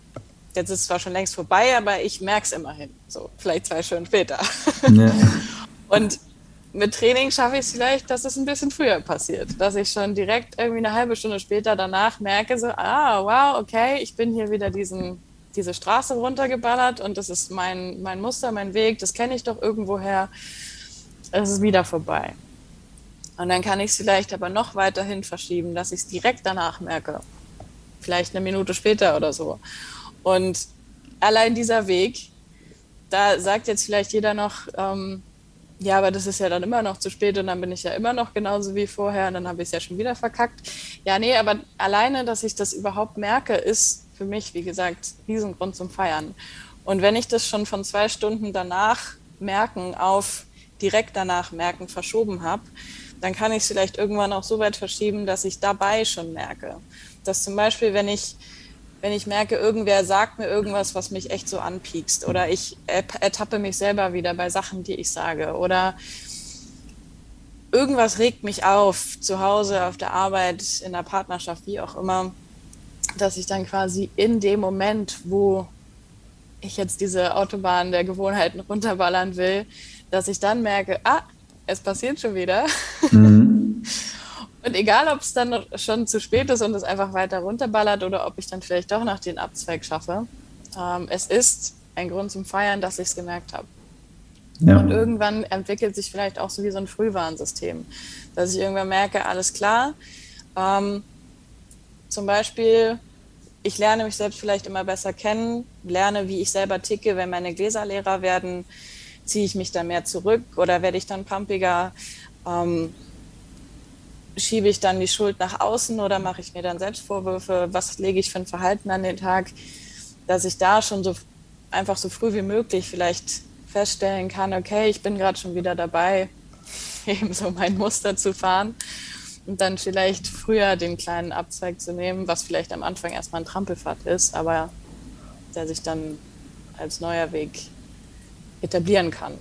jetzt ist es zwar schon längst vorbei, aber ich merke es immerhin. So, vielleicht zwei Stunden später. Ja. Und mit Training schaffe ich es vielleicht, dass es ein bisschen früher passiert. Dass ich schon direkt irgendwie eine halbe Stunde später danach merke, so, ah, wow, okay, ich bin hier wieder diesen, diese Straße runtergeballert und das ist mein, mein Muster, mein Weg, das kenne ich doch irgendwoher. Es ist wieder vorbei. Und dann kann ich es vielleicht aber noch weiterhin verschieben, dass ich es direkt danach merke. Vielleicht eine Minute später oder so. Und allein dieser Weg, da sagt jetzt vielleicht jeder noch, ähm, ja, aber das ist ja dann immer noch zu spät und dann bin ich ja immer noch genauso wie vorher und dann habe ich es ja schon wieder verkackt. Ja, nee, aber alleine, dass ich das überhaupt merke, ist für mich, wie gesagt, Riesengrund zum Feiern. Und wenn ich das schon von zwei Stunden danach merken auf direkt danach merken verschoben habe, dann kann ich es vielleicht irgendwann auch so weit verschieben, dass ich dabei schon merke. Dass zum Beispiel, wenn ich wenn ich merke, irgendwer sagt mir irgendwas, was mich echt so anpiekst oder ich ertappe mich selber wieder bei Sachen, die ich sage oder irgendwas regt mich auf, zu Hause, auf der Arbeit, in der Partnerschaft, wie auch immer, dass ich dann quasi in dem Moment, wo ich jetzt diese Autobahn der Gewohnheiten runterballern will, dass ich dann merke, ah, es passiert schon wieder. Mhm. Und egal, ob es dann schon zu spät ist und es einfach weiter runterballert oder ob ich dann vielleicht doch noch den Abzweig schaffe, ähm, es ist ein Grund zum Feiern, dass ich es gemerkt habe. Ja. Und irgendwann entwickelt sich vielleicht auch so wie so ein Frühwarnsystem, dass ich irgendwann merke, alles klar. Ähm, zum Beispiel, ich lerne mich selbst vielleicht immer besser kennen, lerne, wie ich selber ticke, wenn meine Gläser leerer werden, ziehe ich mich dann mehr zurück oder werde ich dann pumpiger? Ähm, schiebe ich dann die Schuld nach außen oder mache ich mir dann selbst Vorwürfe? Was lege ich für ein Verhalten an den Tag, dass ich da schon so einfach so früh wie möglich vielleicht feststellen kann, okay, ich bin gerade schon wieder dabei, eben so mein Muster zu fahren und dann vielleicht früher den kleinen Abzweig zu nehmen, was vielleicht am Anfang erstmal ein Trampelfahrt ist, aber der sich dann als neuer Weg etablieren kann.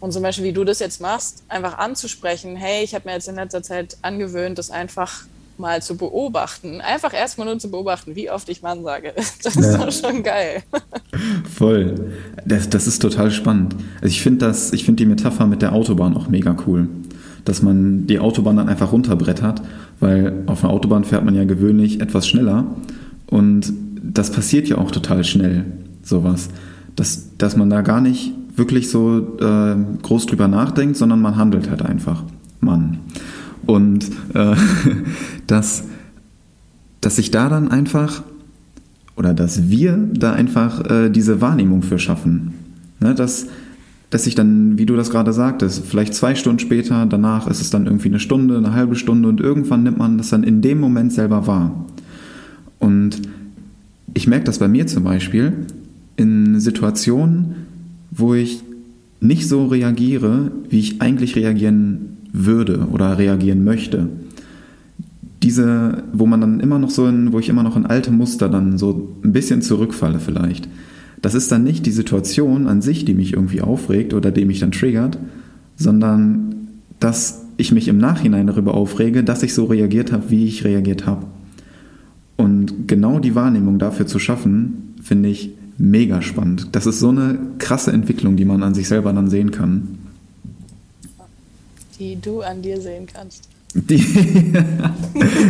Und zum Beispiel, wie du das jetzt machst, einfach anzusprechen, hey, ich habe mir jetzt in letzter Zeit angewöhnt, das einfach mal zu beobachten. Einfach erstmal nur zu beobachten, wie oft ich Mann sage. Das ist ja. doch schon geil. Voll. Das, das ist total spannend. Also ich finde find die Metapher mit der Autobahn auch mega cool. Dass man die Autobahn dann einfach runterbrettert, weil auf einer Autobahn fährt man ja gewöhnlich etwas schneller. Und das passiert ja auch total schnell, sowas. Dass, dass man da gar nicht wirklich so äh, groß drüber nachdenkt, sondern man handelt halt einfach. Mann. Und äh, dass, dass sich da dann einfach, oder dass wir da einfach äh, diese Wahrnehmung für schaffen. Ne, dass, dass sich dann, wie du das gerade sagtest, vielleicht zwei Stunden später, danach ist es dann irgendwie eine Stunde, eine halbe Stunde und irgendwann nimmt man das dann in dem Moment selber wahr. Und ich merke das bei mir zum Beispiel in Situationen, wo ich nicht so reagiere, wie ich eigentlich reagieren würde oder reagieren möchte. Diese, wo man dann immer noch so in, wo ich immer noch in alte Muster dann so ein bisschen zurückfalle vielleicht. Das ist dann nicht die Situation an sich, die mich irgendwie aufregt oder die mich dann triggert, sondern dass ich mich im Nachhinein darüber aufrege, dass ich so reagiert habe, wie ich reagiert habe. Und genau die Wahrnehmung dafür zu schaffen, finde ich mega spannend. Das ist so eine krasse Entwicklung, die man an sich selber dann sehen kann die du an dir sehen kannst. Die,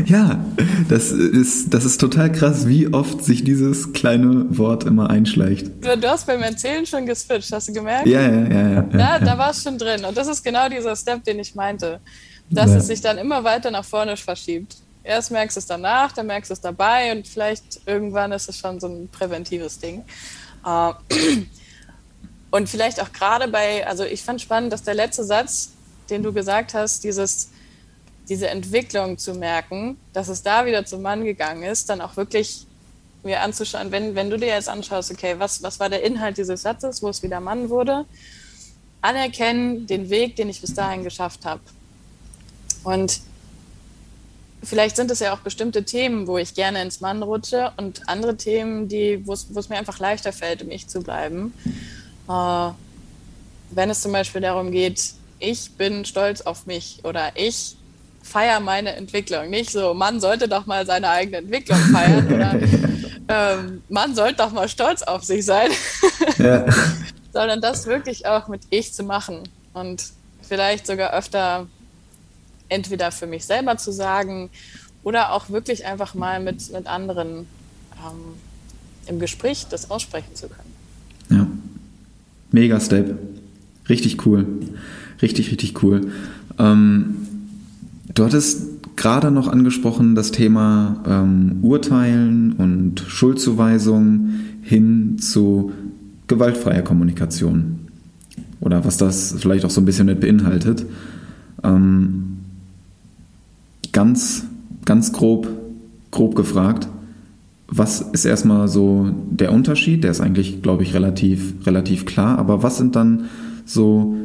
ja, das ist, das ist total krass, wie oft sich dieses kleine Wort immer einschleicht. Du hast beim Erzählen schon geswitcht, hast du gemerkt? Ja, ja, ja. ja, ja, ja. Da war es schon drin. Und das ist genau dieser Step, den ich meinte. Dass ja. es sich dann immer weiter nach vorne verschiebt. Erst merkst du es danach, dann merkst du es dabei und vielleicht irgendwann ist es schon so ein präventives Ding. Äh, und vielleicht auch gerade bei, also ich fand spannend, dass der letzte Satz den du gesagt hast, dieses, diese Entwicklung zu merken, dass es da wieder zum Mann gegangen ist, dann auch wirklich mir anzuschauen, wenn, wenn du dir jetzt anschaust, okay, was, was war der Inhalt dieses Satzes, wo es wieder Mann wurde, anerkennen den Weg, den ich bis dahin geschafft habe. Und vielleicht sind es ja auch bestimmte Themen, wo ich gerne ins Mann rutsche und andere Themen, die, wo es mir einfach leichter fällt, um ich zu bleiben. Äh, wenn es zum Beispiel darum geht, ich bin stolz auf mich oder ich feiere meine Entwicklung. Nicht so, man sollte doch mal seine eigene Entwicklung feiern oder ähm, man sollte doch mal stolz auf sich sein, ja. sondern das wirklich auch mit ich zu machen und vielleicht sogar öfter entweder für mich selber zu sagen oder auch wirklich einfach mal mit, mit anderen ähm, im Gespräch das aussprechen zu können. Ja, mega Step. Richtig cool. Richtig, richtig cool. Ähm, du hattest gerade noch angesprochen das Thema ähm, Urteilen und Schuldzuweisung hin zu gewaltfreier Kommunikation. Oder was das vielleicht auch so ein bisschen mit beinhaltet. Ähm, ganz, ganz grob, grob gefragt, was ist erstmal so der Unterschied? Der ist eigentlich, glaube ich, relativ, relativ klar. Aber was sind dann so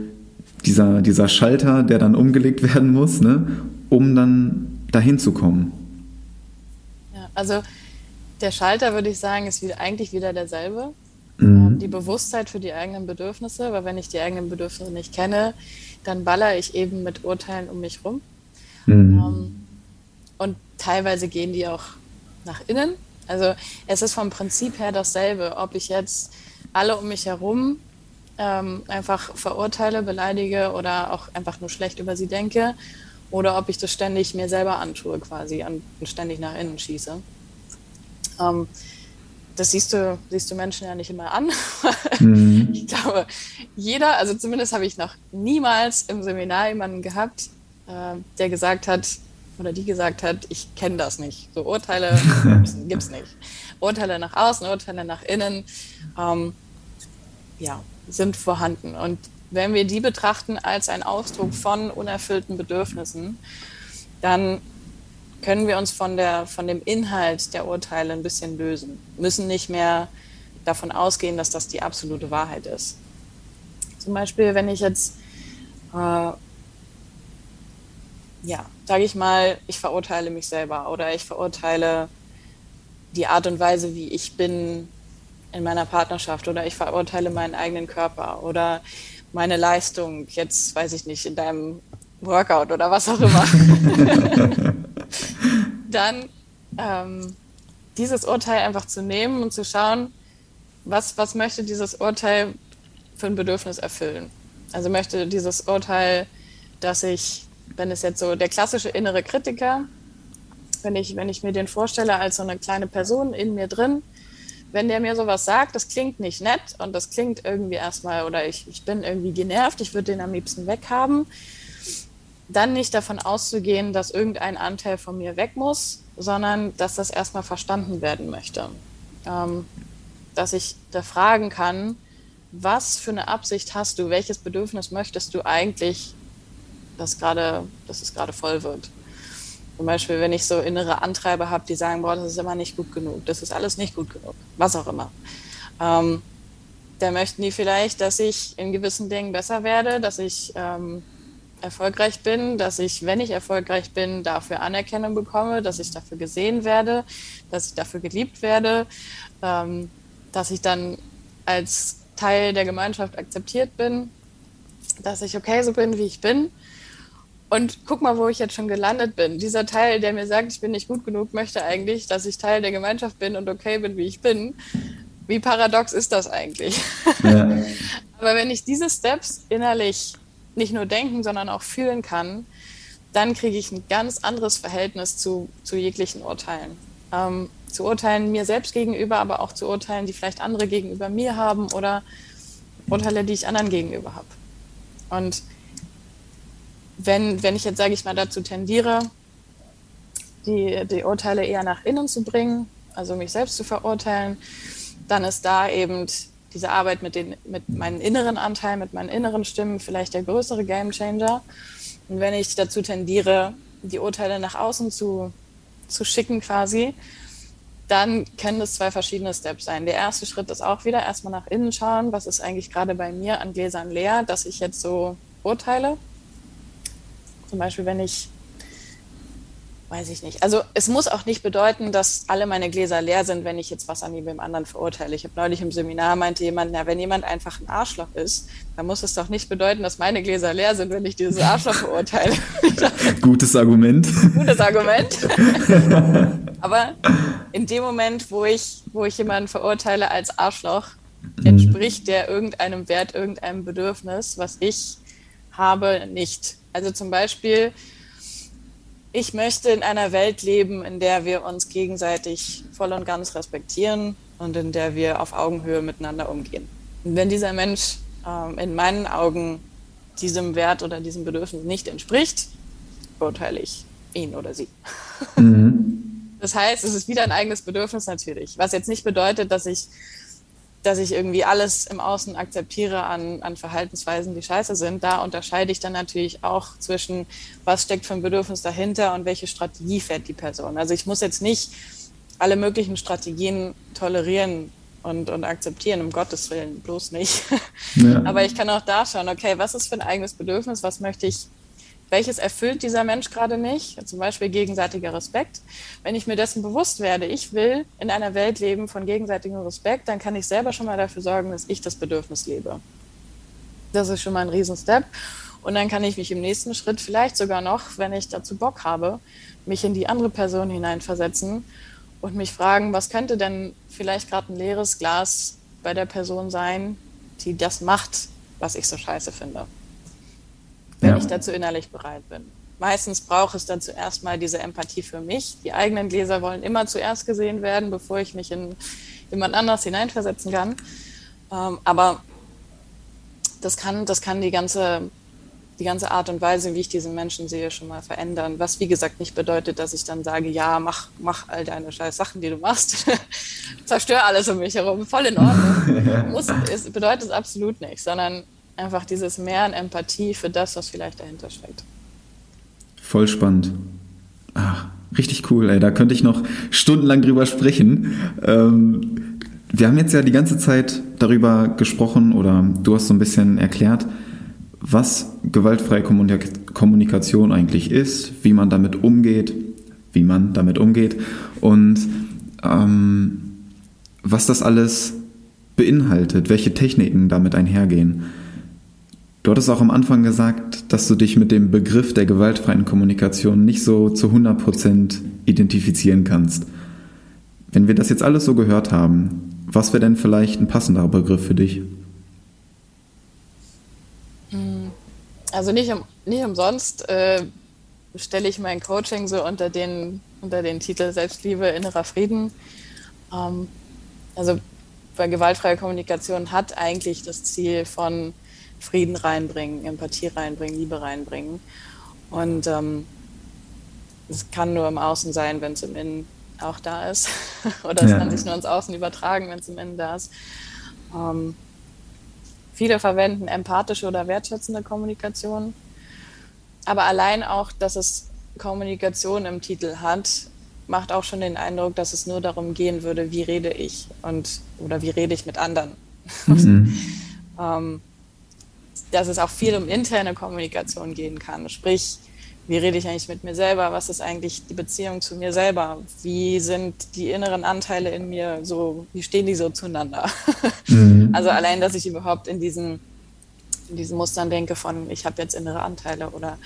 dieser, dieser Schalter, der dann umgelegt werden muss, ne, um dann dahin zu kommen. Ja, also der Schalter, würde ich sagen, ist wieder, eigentlich wieder derselbe. Mhm. Ähm, die Bewusstheit für die eigenen Bedürfnisse, weil wenn ich die eigenen Bedürfnisse nicht kenne, dann baller ich eben mit Urteilen um mich rum. Mhm. Ähm, und teilweise gehen die auch nach innen. Also es ist vom Prinzip her dasselbe, ob ich jetzt alle um mich herum ähm, einfach verurteile, beleidige oder auch einfach nur schlecht über sie denke oder ob ich das ständig mir selber antue quasi und ständig nach innen schieße. Ähm, das siehst du, siehst du Menschen ja nicht immer an. Mhm. Ich glaube, jeder, also zumindest habe ich noch niemals im Seminar jemanden gehabt, äh, der gesagt hat oder die gesagt hat, ich kenne das nicht. So Urteile gibt es nicht. Urteile nach außen, Urteile nach innen, ähm, ja, sind vorhanden. Und wenn wir die betrachten als ein Ausdruck von unerfüllten Bedürfnissen, dann können wir uns von, der, von dem Inhalt der Urteile ein bisschen lösen, müssen nicht mehr davon ausgehen, dass das die absolute Wahrheit ist. Zum Beispiel, wenn ich jetzt, äh, ja, sage ich mal, ich verurteile mich selber oder ich verurteile die Art und Weise, wie ich bin in meiner Partnerschaft oder ich verurteile meinen eigenen Körper oder meine Leistung, jetzt weiß ich nicht, in deinem Workout oder was auch immer. dann ähm, dieses Urteil einfach zu nehmen und zu schauen, was, was möchte dieses Urteil für ein Bedürfnis erfüllen. Also möchte dieses Urteil, dass ich, wenn es jetzt so der klassische innere Kritiker, wenn ich, wenn ich mir den vorstelle als so eine kleine Person in mir drin, wenn der mir sowas sagt, das klingt nicht nett und das klingt irgendwie erstmal, oder ich, ich bin irgendwie genervt, ich würde den am liebsten weghaben, dann nicht davon auszugehen, dass irgendein Anteil von mir weg muss, sondern dass das erstmal verstanden werden möchte. Ähm, dass ich da fragen kann, was für eine Absicht hast du, welches Bedürfnis möchtest du eigentlich, dass, grade, dass es gerade voll wird. Zum Beispiel, wenn ich so innere Antreiber habe, die sagen, boah, das ist immer nicht gut genug, das ist alles nicht gut genug, was auch immer. Ähm, da möchten die vielleicht, dass ich in gewissen Dingen besser werde, dass ich ähm, erfolgreich bin, dass ich, wenn ich erfolgreich bin, dafür Anerkennung bekomme, dass ich dafür gesehen werde, dass ich dafür geliebt werde, ähm, dass ich dann als Teil der Gemeinschaft akzeptiert bin, dass ich okay so bin, wie ich bin. Und guck mal, wo ich jetzt schon gelandet bin. Dieser Teil, der mir sagt, ich bin nicht gut genug, möchte eigentlich, dass ich Teil der Gemeinschaft bin und okay bin, wie ich bin. Wie paradox ist das eigentlich? Ja. Aber wenn ich diese Steps innerlich nicht nur denken, sondern auch fühlen kann, dann kriege ich ein ganz anderes Verhältnis zu, zu jeglichen Urteilen. Ähm, zu Urteilen mir selbst gegenüber, aber auch zu Urteilen, die vielleicht andere gegenüber mir haben oder Urteile, die ich anderen gegenüber habe. Und wenn, wenn ich jetzt, sage ich mal, dazu tendiere, die, die Urteile eher nach innen zu bringen, also mich selbst zu verurteilen, dann ist da eben diese Arbeit mit, den, mit meinen inneren Anteilen, mit meinen inneren Stimmen vielleicht der größere Gamechanger. Und wenn ich dazu tendiere, die Urteile nach außen zu, zu schicken quasi, dann können das zwei verschiedene Steps sein. Der erste Schritt ist auch wieder erstmal nach innen schauen, was ist eigentlich gerade bei mir an Gläsern leer, dass ich jetzt so urteile. Zum Beispiel, wenn ich weiß ich nicht. Also es muss auch nicht bedeuten, dass alle meine Gläser leer sind, wenn ich jetzt was an dem anderen verurteile. Ich habe neulich im Seminar meinte jemand, na, wenn jemand einfach ein Arschloch ist, dann muss es doch nicht bedeuten, dass meine Gläser leer sind, wenn ich dieses Arschloch verurteile. Gutes Argument. Gutes Argument. Aber in dem Moment, wo ich, wo ich jemanden verurteile als Arschloch, mhm. entspricht der irgendeinem Wert, irgendeinem Bedürfnis, was ich habe, nicht. Also zum Beispiel, ich möchte in einer Welt leben, in der wir uns gegenseitig voll und ganz respektieren und in der wir auf Augenhöhe miteinander umgehen. Und wenn dieser Mensch ähm, in meinen Augen diesem Wert oder diesem Bedürfnis nicht entspricht, beurteile ich ihn oder sie. Mhm. Das heißt, es ist wieder ein eigenes Bedürfnis natürlich, was jetzt nicht bedeutet, dass ich dass ich irgendwie alles im Außen akzeptiere an, an Verhaltensweisen, die scheiße sind. Da unterscheide ich dann natürlich auch zwischen, was steckt für ein Bedürfnis dahinter und welche Strategie fährt die Person. Also ich muss jetzt nicht alle möglichen Strategien tolerieren und, und akzeptieren, um Gottes Willen, bloß nicht. Ja. Aber ich kann auch da schauen, okay, was ist für ein eigenes Bedürfnis, was möchte ich welches erfüllt dieser Mensch gerade nicht, zum Beispiel gegenseitiger Respekt. Wenn ich mir dessen bewusst werde, ich will in einer Welt leben von gegenseitigem Respekt, dann kann ich selber schon mal dafür sorgen, dass ich das Bedürfnis lebe. Das ist schon mal ein Riesenstep. Und dann kann ich mich im nächsten Schritt vielleicht sogar noch, wenn ich dazu Bock habe, mich in die andere Person hineinversetzen und mich fragen, was könnte denn vielleicht gerade ein leeres Glas bei der Person sein, die das macht, was ich so scheiße finde. Wenn ja. ich dazu innerlich bereit bin. Meistens braucht es dann zuerst mal diese Empathie für mich. Die eigenen Gläser wollen immer zuerst gesehen werden, bevor ich mich in jemand anders hineinversetzen kann. Ähm, aber das kann, das kann die ganze die ganze Art und Weise, wie ich diesen Menschen sehe, schon mal verändern. Was wie gesagt nicht bedeutet, dass ich dann sage, ja, mach, mach all deine scheiß Sachen, die du machst. Zerstör alles um mich herum, voll in Ordnung. Muss, es bedeutet es absolut nicht, sondern einfach dieses Mehr an Empathie für das, was vielleicht dahinter steckt. Voll spannend. Ach, richtig cool, ey. Da könnte ich noch stundenlang drüber sprechen. Ähm, wir haben jetzt ja die ganze Zeit darüber gesprochen oder du hast so ein bisschen erklärt, was gewaltfreie Kommunikation eigentlich ist, wie man damit umgeht, wie man damit umgeht und ähm, was das alles beinhaltet, welche Techniken damit einhergehen. Du hattest auch am Anfang gesagt, dass du dich mit dem Begriff der gewaltfreien Kommunikation nicht so zu 100% identifizieren kannst. Wenn wir das jetzt alles so gehört haben, was wäre denn vielleicht ein passenderer Begriff für dich? Also nicht, um, nicht umsonst äh, stelle ich mein Coaching so unter den, unter den Titel Selbstliebe, innerer Frieden. Ähm, also weil gewaltfreie Kommunikation hat eigentlich das Ziel von Frieden reinbringen, Empathie reinbringen, Liebe reinbringen. Und ähm, es kann nur im Außen sein, wenn es im Innen auch da ist. Oder es ja. kann sich nur ins Außen übertragen, wenn es im Innen da ist. Ähm, Viele verwenden empathische oder wertschätzende Kommunikation. Aber allein auch, dass es Kommunikation im Titel hat, macht auch schon den Eindruck, dass es nur darum gehen würde, wie rede ich und oder wie rede ich mit anderen. Mhm. ähm, dass es auch viel um interne Kommunikation gehen kann. Sprich, wie rede ich eigentlich mit mir selber? Was ist eigentlich die Beziehung zu mir selber? Wie sind die inneren Anteile in mir so, wie stehen die so zueinander? Mhm. Also allein, dass ich überhaupt in diesen, in diesen Mustern denke von, ich habe jetzt innere Anteile oder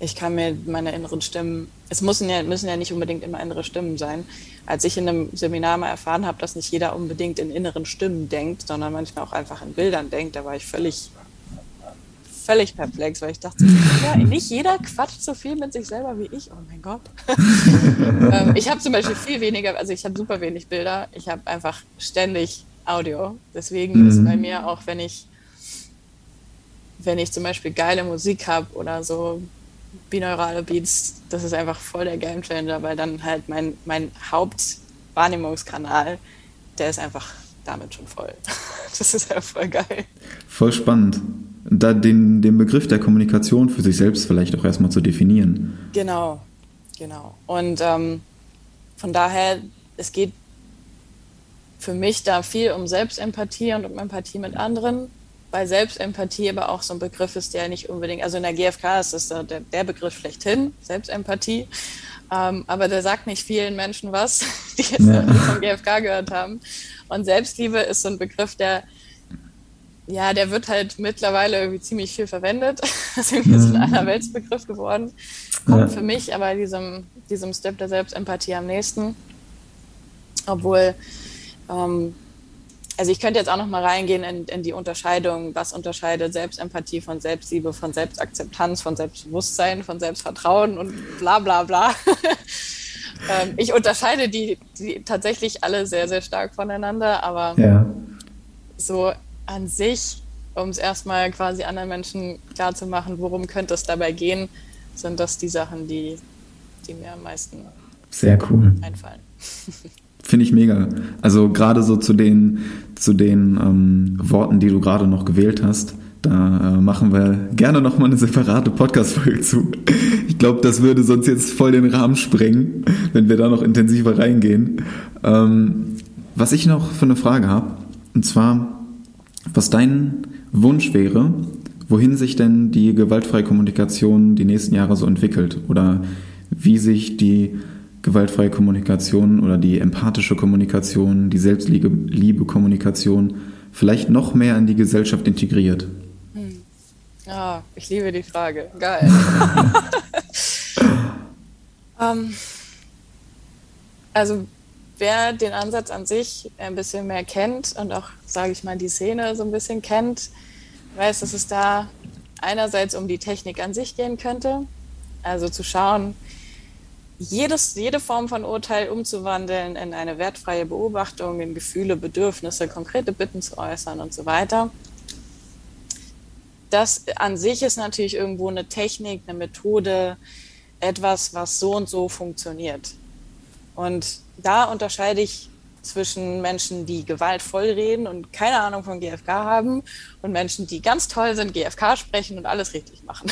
ich kann mir meine inneren Stimmen, es müssen ja, müssen ja nicht unbedingt immer innere Stimmen sein. Als ich in einem Seminar mal erfahren habe, dass nicht jeder unbedingt in inneren Stimmen denkt, sondern manchmal auch einfach in Bildern denkt, da war ich völlig völlig perplex, weil ich dachte, ja, nicht jeder quatscht so viel mit sich selber wie ich. Oh mein Gott. ähm, ich habe zum Beispiel viel weniger, also ich habe super wenig Bilder. Ich habe einfach ständig Audio. Deswegen mhm. ist bei mir auch, wenn ich, wenn ich zum Beispiel geile Musik habe oder so binaurale Beats, das ist einfach voll der Gamechanger, weil dann halt mein, mein Hauptwahrnehmungskanal, der ist einfach damit schon voll. Das ist ja voll geil. Voll spannend da den, den Begriff der Kommunikation für sich selbst vielleicht auch erstmal zu definieren. Genau, genau. Und ähm, von daher, es geht für mich da viel um Selbstempathie und um Empathie mit anderen, weil Selbstempathie aber auch so ein Begriff ist, der nicht unbedingt, also in der GfK ist das der, der Begriff schlechthin, Selbstempathie, ähm, aber der sagt nicht vielen Menschen was, die jetzt ja. noch nie vom GfK gehört haben. Und Selbstliebe ist so ein Begriff, der ja, der wird halt mittlerweile irgendwie ziemlich viel verwendet. Das ist irgendwie so ein mhm. Allerweltsbegriff geworden. Kommt ja. für mich aber diesem, diesem Step der Selbstempathie am nächsten. Obwohl, ähm, also ich könnte jetzt auch noch mal reingehen in, in die Unterscheidung, was unterscheidet Selbstempathie von Selbstliebe, von Selbstakzeptanz, von Selbstbewusstsein, von Selbstvertrauen und bla bla bla. ähm, ich unterscheide die, die tatsächlich alle sehr, sehr stark voneinander, aber ja. so an sich, um es erstmal quasi anderen Menschen klarzumachen, worum könnte es dabei gehen, sind das die Sachen, die, die mir am meisten Sehr cool. einfallen. Finde ich mega. Also gerade so zu den, zu den ähm, Worten, die du gerade noch gewählt hast, da äh, machen wir gerne nochmal eine separate Podcast-Folge zu. Ich glaube, das würde sonst jetzt voll den Rahmen sprengen, wenn wir da noch intensiver reingehen. Ähm, was ich noch für eine Frage habe, und zwar, was dein Wunsch wäre, wohin sich denn die gewaltfreie Kommunikation die nächsten Jahre so entwickelt oder wie sich die gewaltfreie Kommunikation oder die empathische Kommunikation, die Selbstliebe Kommunikation vielleicht noch mehr in die Gesellschaft integriert. Hm. Oh, ich liebe die Frage. Geil. ähm, also wer den Ansatz an sich ein bisschen mehr kennt und auch, sage ich mal, die Szene so ein bisschen kennt, weiß, dass es da einerseits um die Technik an sich gehen könnte. Also zu schauen, jedes, jede Form von Urteil umzuwandeln in eine wertfreie Beobachtung, in Gefühle, Bedürfnisse, konkrete Bitten zu äußern und so weiter. Das an sich ist natürlich irgendwo eine Technik, eine Methode, etwas, was so und so funktioniert. Und da unterscheide ich zwischen Menschen, die gewaltvoll reden und keine Ahnung von GFK haben und Menschen, die ganz toll sind, GFK sprechen und alles richtig machen.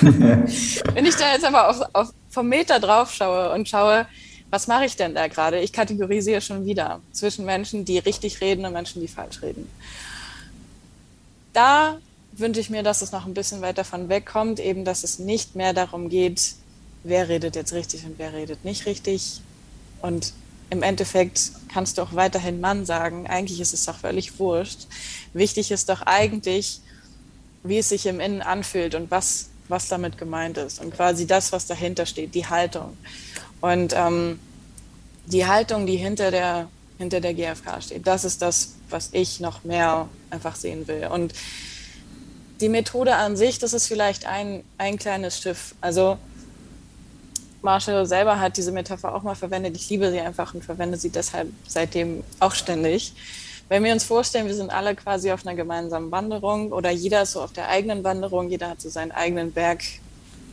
Wenn ich da jetzt aber auf, auf, vom Meter drauf schaue und schaue, was mache ich denn da gerade? Ich kategorisiere schon wieder zwischen Menschen, die richtig reden und Menschen, die falsch reden. Da wünsche ich mir, dass es noch ein bisschen weiter von wegkommt, eben dass es nicht mehr darum geht, wer redet jetzt richtig und wer redet nicht richtig. Und im Endeffekt kannst du auch weiterhin Mann sagen. Eigentlich ist es doch völlig wurscht. Wichtig ist doch eigentlich, wie es sich im Innen anfühlt und was, was damit gemeint ist. Und quasi das, was dahinter steht, die Haltung. Und ähm, die Haltung, die hinter der, hinter der GfK steht, das ist das, was ich noch mehr einfach sehen will. Und die Methode an sich, das ist vielleicht ein, ein kleines Schiff. Also Marshall selber hat diese Metapher auch mal verwendet. Ich liebe sie einfach und verwende sie deshalb seitdem auch ständig. Wenn wir uns vorstellen, wir sind alle quasi auf einer gemeinsamen Wanderung oder jeder ist so auf der eigenen Wanderung, jeder hat so seinen eigenen Berg,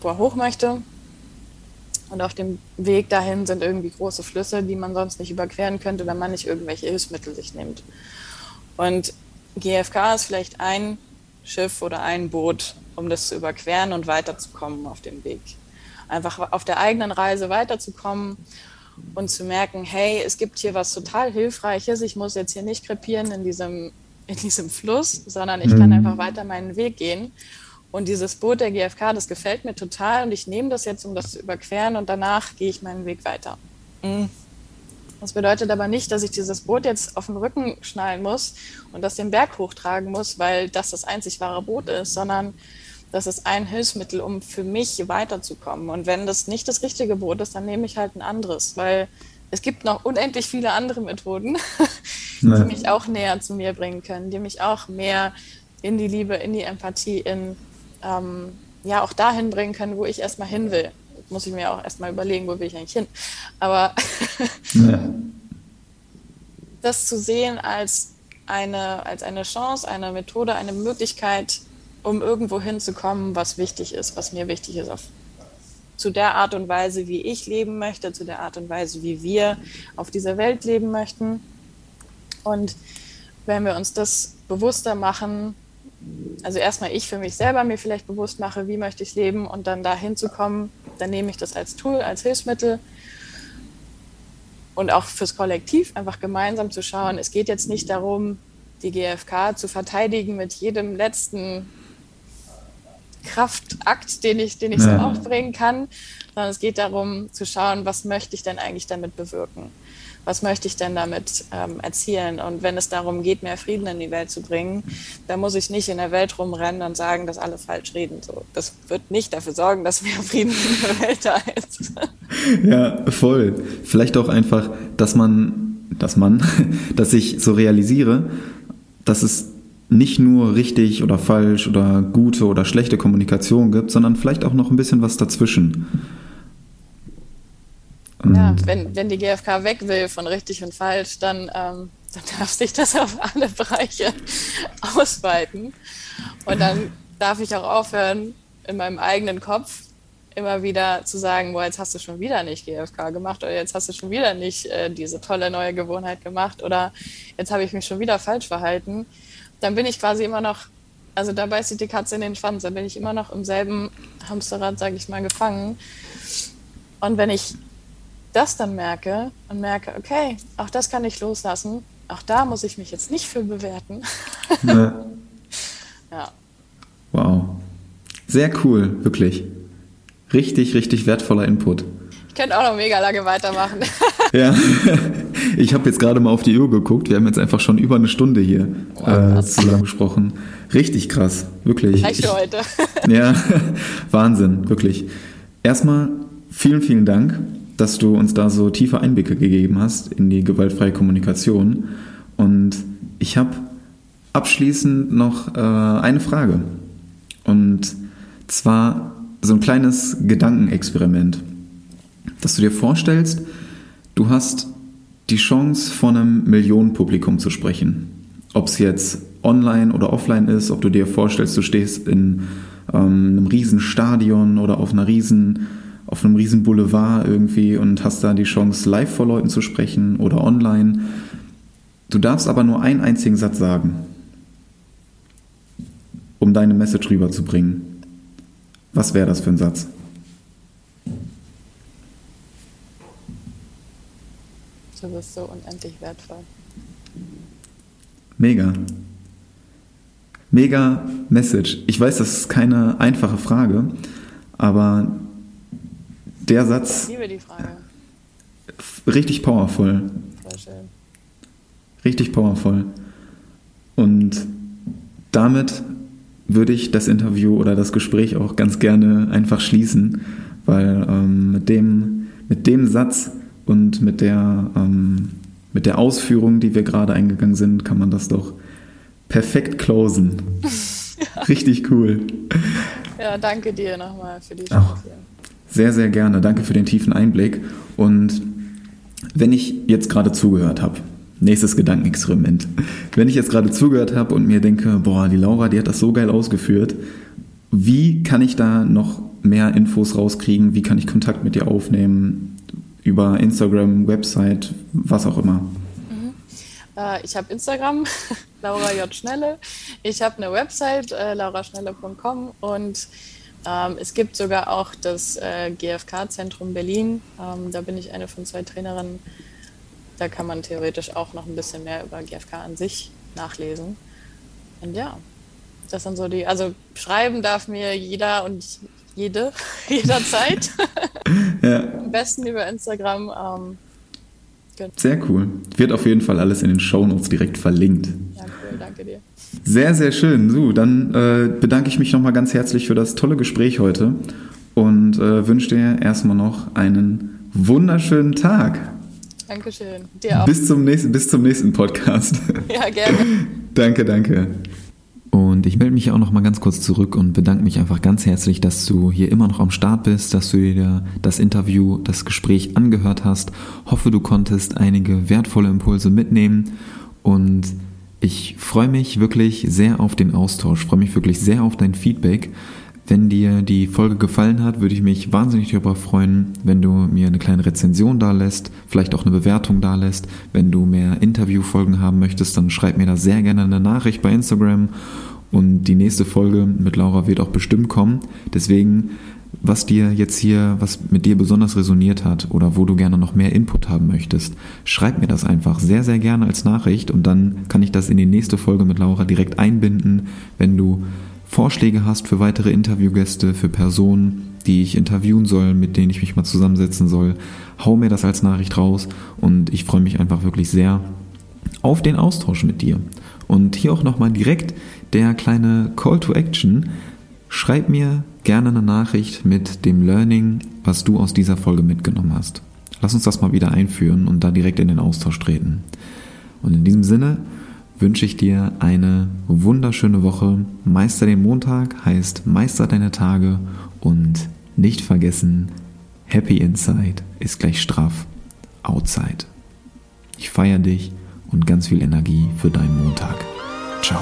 wo er hoch möchte. Und auf dem Weg dahin sind irgendwie große Flüsse, die man sonst nicht überqueren könnte, wenn man nicht irgendwelche Hilfsmittel sich nimmt. Und GFK ist vielleicht ein Schiff oder ein Boot, um das zu überqueren und weiterzukommen auf dem Weg einfach auf der eigenen Reise weiterzukommen und zu merken, hey, es gibt hier was total Hilfreiches. Ich muss jetzt hier nicht krepieren in diesem, in diesem Fluss, sondern ich mhm. kann einfach weiter meinen Weg gehen. Und dieses Boot der GfK, das gefällt mir total und ich nehme das jetzt, um das zu überqueren und danach gehe ich meinen Weg weiter. Mhm. Das bedeutet aber nicht, dass ich dieses Boot jetzt auf den Rücken schnallen muss und das den Berg hochtragen muss, weil das das einzig wahre Boot ist, sondern das ist ein Hilfsmittel, um für mich weiterzukommen. Und wenn das nicht das richtige Boot ist, dann nehme ich halt ein anderes, weil es gibt noch unendlich viele andere Methoden, die mich auch näher zu mir bringen können, die mich auch mehr in die Liebe, in die Empathie, in ähm, ja auch dahin bringen können, wo ich erstmal hin will. Muss ich mir auch erstmal überlegen, wo will ich eigentlich hin. Aber ja. das zu sehen als eine, als eine Chance, eine Methode, eine Möglichkeit, um irgendwo hinzukommen, was wichtig ist, was mir wichtig ist, auf, zu der Art und Weise, wie ich leben möchte, zu der Art und Weise, wie wir auf dieser Welt leben möchten. Und wenn wir uns das bewusster machen, also erstmal ich für mich selber mir vielleicht bewusst mache, wie möchte ich leben und dann da hinzukommen, dann nehme ich das als Tool, als Hilfsmittel und auch fürs Kollektiv einfach gemeinsam zu schauen. Es geht jetzt nicht darum, die GfK zu verteidigen mit jedem letzten Kraftakt, den ich, den ich ja. so aufbringen kann, sondern es geht darum zu schauen, was möchte ich denn eigentlich damit bewirken? Was möchte ich denn damit ähm, erzielen? Und wenn es darum geht, mehr Frieden in die Welt zu bringen, dann muss ich nicht in der Welt rumrennen und sagen, dass alle falsch reden. So, das wird nicht dafür sorgen, dass mehr Frieden in der Welt da ist. Ja, voll. Vielleicht auch einfach, dass man, dass man, dass ich so realisiere, dass es nicht nur richtig oder falsch oder gute oder schlechte Kommunikation gibt, sondern vielleicht auch noch ein bisschen was dazwischen. ja, wenn, wenn die GfK weg will von richtig und falsch, dann, ähm, dann darf sich das auf alle Bereiche ausweiten. Und dann darf ich auch aufhören, in meinem eigenen Kopf immer wieder zu sagen, boah, jetzt hast du schon wieder nicht GFK gemacht oder jetzt hast du schon wieder nicht äh, diese tolle neue Gewohnheit gemacht oder jetzt habe ich mich schon wieder falsch verhalten dann bin ich quasi immer noch, also da beißt sich die Katze in den Schwanz, dann bin ich immer noch im selben Hamsterrad, sage ich mal, gefangen. Und wenn ich das dann merke und merke, okay, auch das kann ich loslassen, auch da muss ich mich jetzt nicht für bewerten. Ja. ja. Wow. Sehr cool, wirklich. Richtig, richtig wertvoller Input. Ich könnte auch noch mega lange weitermachen. ja. ich habe jetzt gerade mal auf die Uhr geguckt. Wir haben jetzt einfach schon über eine Stunde hier äh, zusammen gesprochen. Richtig krass, wirklich. Reicht für heute. ja, Wahnsinn, wirklich. Erstmal vielen, vielen Dank, dass du uns da so tiefe Einblicke gegeben hast in die gewaltfreie Kommunikation. Und ich habe abschließend noch äh, eine Frage. Und zwar so ein kleines Gedankenexperiment, dass du dir vorstellst, du hast die Chance, vor einem Millionenpublikum zu sprechen. Ob es jetzt online oder offline ist, ob du dir vorstellst, du stehst in ähm, einem riesen Stadion oder auf einer riesen auf einem riesen Boulevard irgendwie und hast da die Chance, live vor Leuten zu sprechen oder online. Du darfst aber nur einen einzigen Satz sagen, um deine Message rüberzubringen. Was wäre das für ein Satz? Du bist so unendlich wertvoll. Mega. Mega Message. Ich weiß, das ist keine einfache Frage, aber der Satz. Ich liebe die Frage. Richtig powerful. Sehr schön. Richtig powerful. Und damit würde ich das Interview oder das Gespräch auch ganz gerne einfach schließen, weil ähm, mit, dem, mit dem Satz und mit der, ähm, mit der Ausführung, die wir gerade eingegangen sind, kann man das doch perfekt closen. ja. Richtig cool. Ja, danke dir nochmal für die Chance. Sehr, sehr gerne. Danke für den tiefen Einblick. Und wenn ich jetzt gerade zugehört habe, nächstes Gedankenexperiment. Wenn ich jetzt gerade zugehört habe und mir denke, boah, die Laura, die hat das so geil ausgeführt, wie kann ich da noch mehr Infos rauskriegen? Wie kann ich Kontakt mit dir aufnehmen? Über Instagram, Website, was auch immer. Mhm. Äh, ich habe Instagram, Laura J. Schnelle. Ich habe eine Website, äh, lauraschnelle.com und ähm, es gibt sogar auch das äh, GFK-Zentrum Berlin. Ähm, da bin ich eine von zwei Trainerinnen. Da kann man theoretisch auch noch ein bisschen mehr über GFK an sich nachlesen. Und ja, das sind so die, also schreiben darf mir jeder und jede jederzeit. ja. Am besten über Instagram. Ähm, genau. Sehr cool. Wird auf jeden Fall alles in den Shownotes direkt verlinkt. Ja, cool, danke dir. Sehr, sehr schön. So, dann äh, bedanke ich mich nochmal ganz herzlich für das tolle Gespräch heute und äh, wünsche dir erstmal noch einen wunderschönen Tag. Dankeschön. Dir auch. Bis zum nächsten, bis zum nächsten Podcast. Ja, gerne. danke, danke. Und ich melde mich auch noch mal ganz kurz zurück und bedanke mich einfach ganz herzlich, dass du hier immer noch am Start bist, dass du dir das Interview, das Gespräch angehört hast. Hoffe, du konntest einige wertvolle Impulse mitnehmen und ich freue mich wirklich sehr auf den Austausch, freue mich wirklich sehr auf dein Feedback. Wenn dir die Folge gefallen hat, würde ich mich wahnsinnig darüber freuen, wenn du mir eine kleine Rezension da lässt, vielleicht auch eine Bewertung da lässt. Wenn du mehr Interviewfolgen haben möchtest, dann schreib mir da sehr gerne eine Nachricht bei Instagram. Und die nächste Folge mit Laura wird auch bestimmt kommen. Deswegen was dir jetzt hier, was mit dir besonders resoniert hat oder wo du gerne noch mehr Input haben möchtest, schreib mir das einfach sehr, sehr gerne als Nachricht und dann kann ich das in die nächste Folge mit Laura direkt einbinden. Wenn du Vorschläge hast für weitere Interviewgäste, für Personen, die ich interviewen soll, mit denen ich mich mal zusammensetzen soll, hau mir das als Nachricht raus und ich freue mich einfach wirklich sehr auf den Austausch mit dir. Und hier auch nochmal direkt der kleine Call to Action. Schreib mir gerne eine Nachricht mit dem Learning, was du aus dieser Folge mitgenommen hast. Lass uns das mal wieder einführen und da direkt in den Austausch treten. Und in diesem Sinne wünsche ich dir eine wunderschöne Woche. Meister den Montag heißt Meister deine Tage und nicht vergessen, Happy Inside ist gleich straff Outside. Ich feiere dich und ganz viel Energie für deinen Montag. Ciao.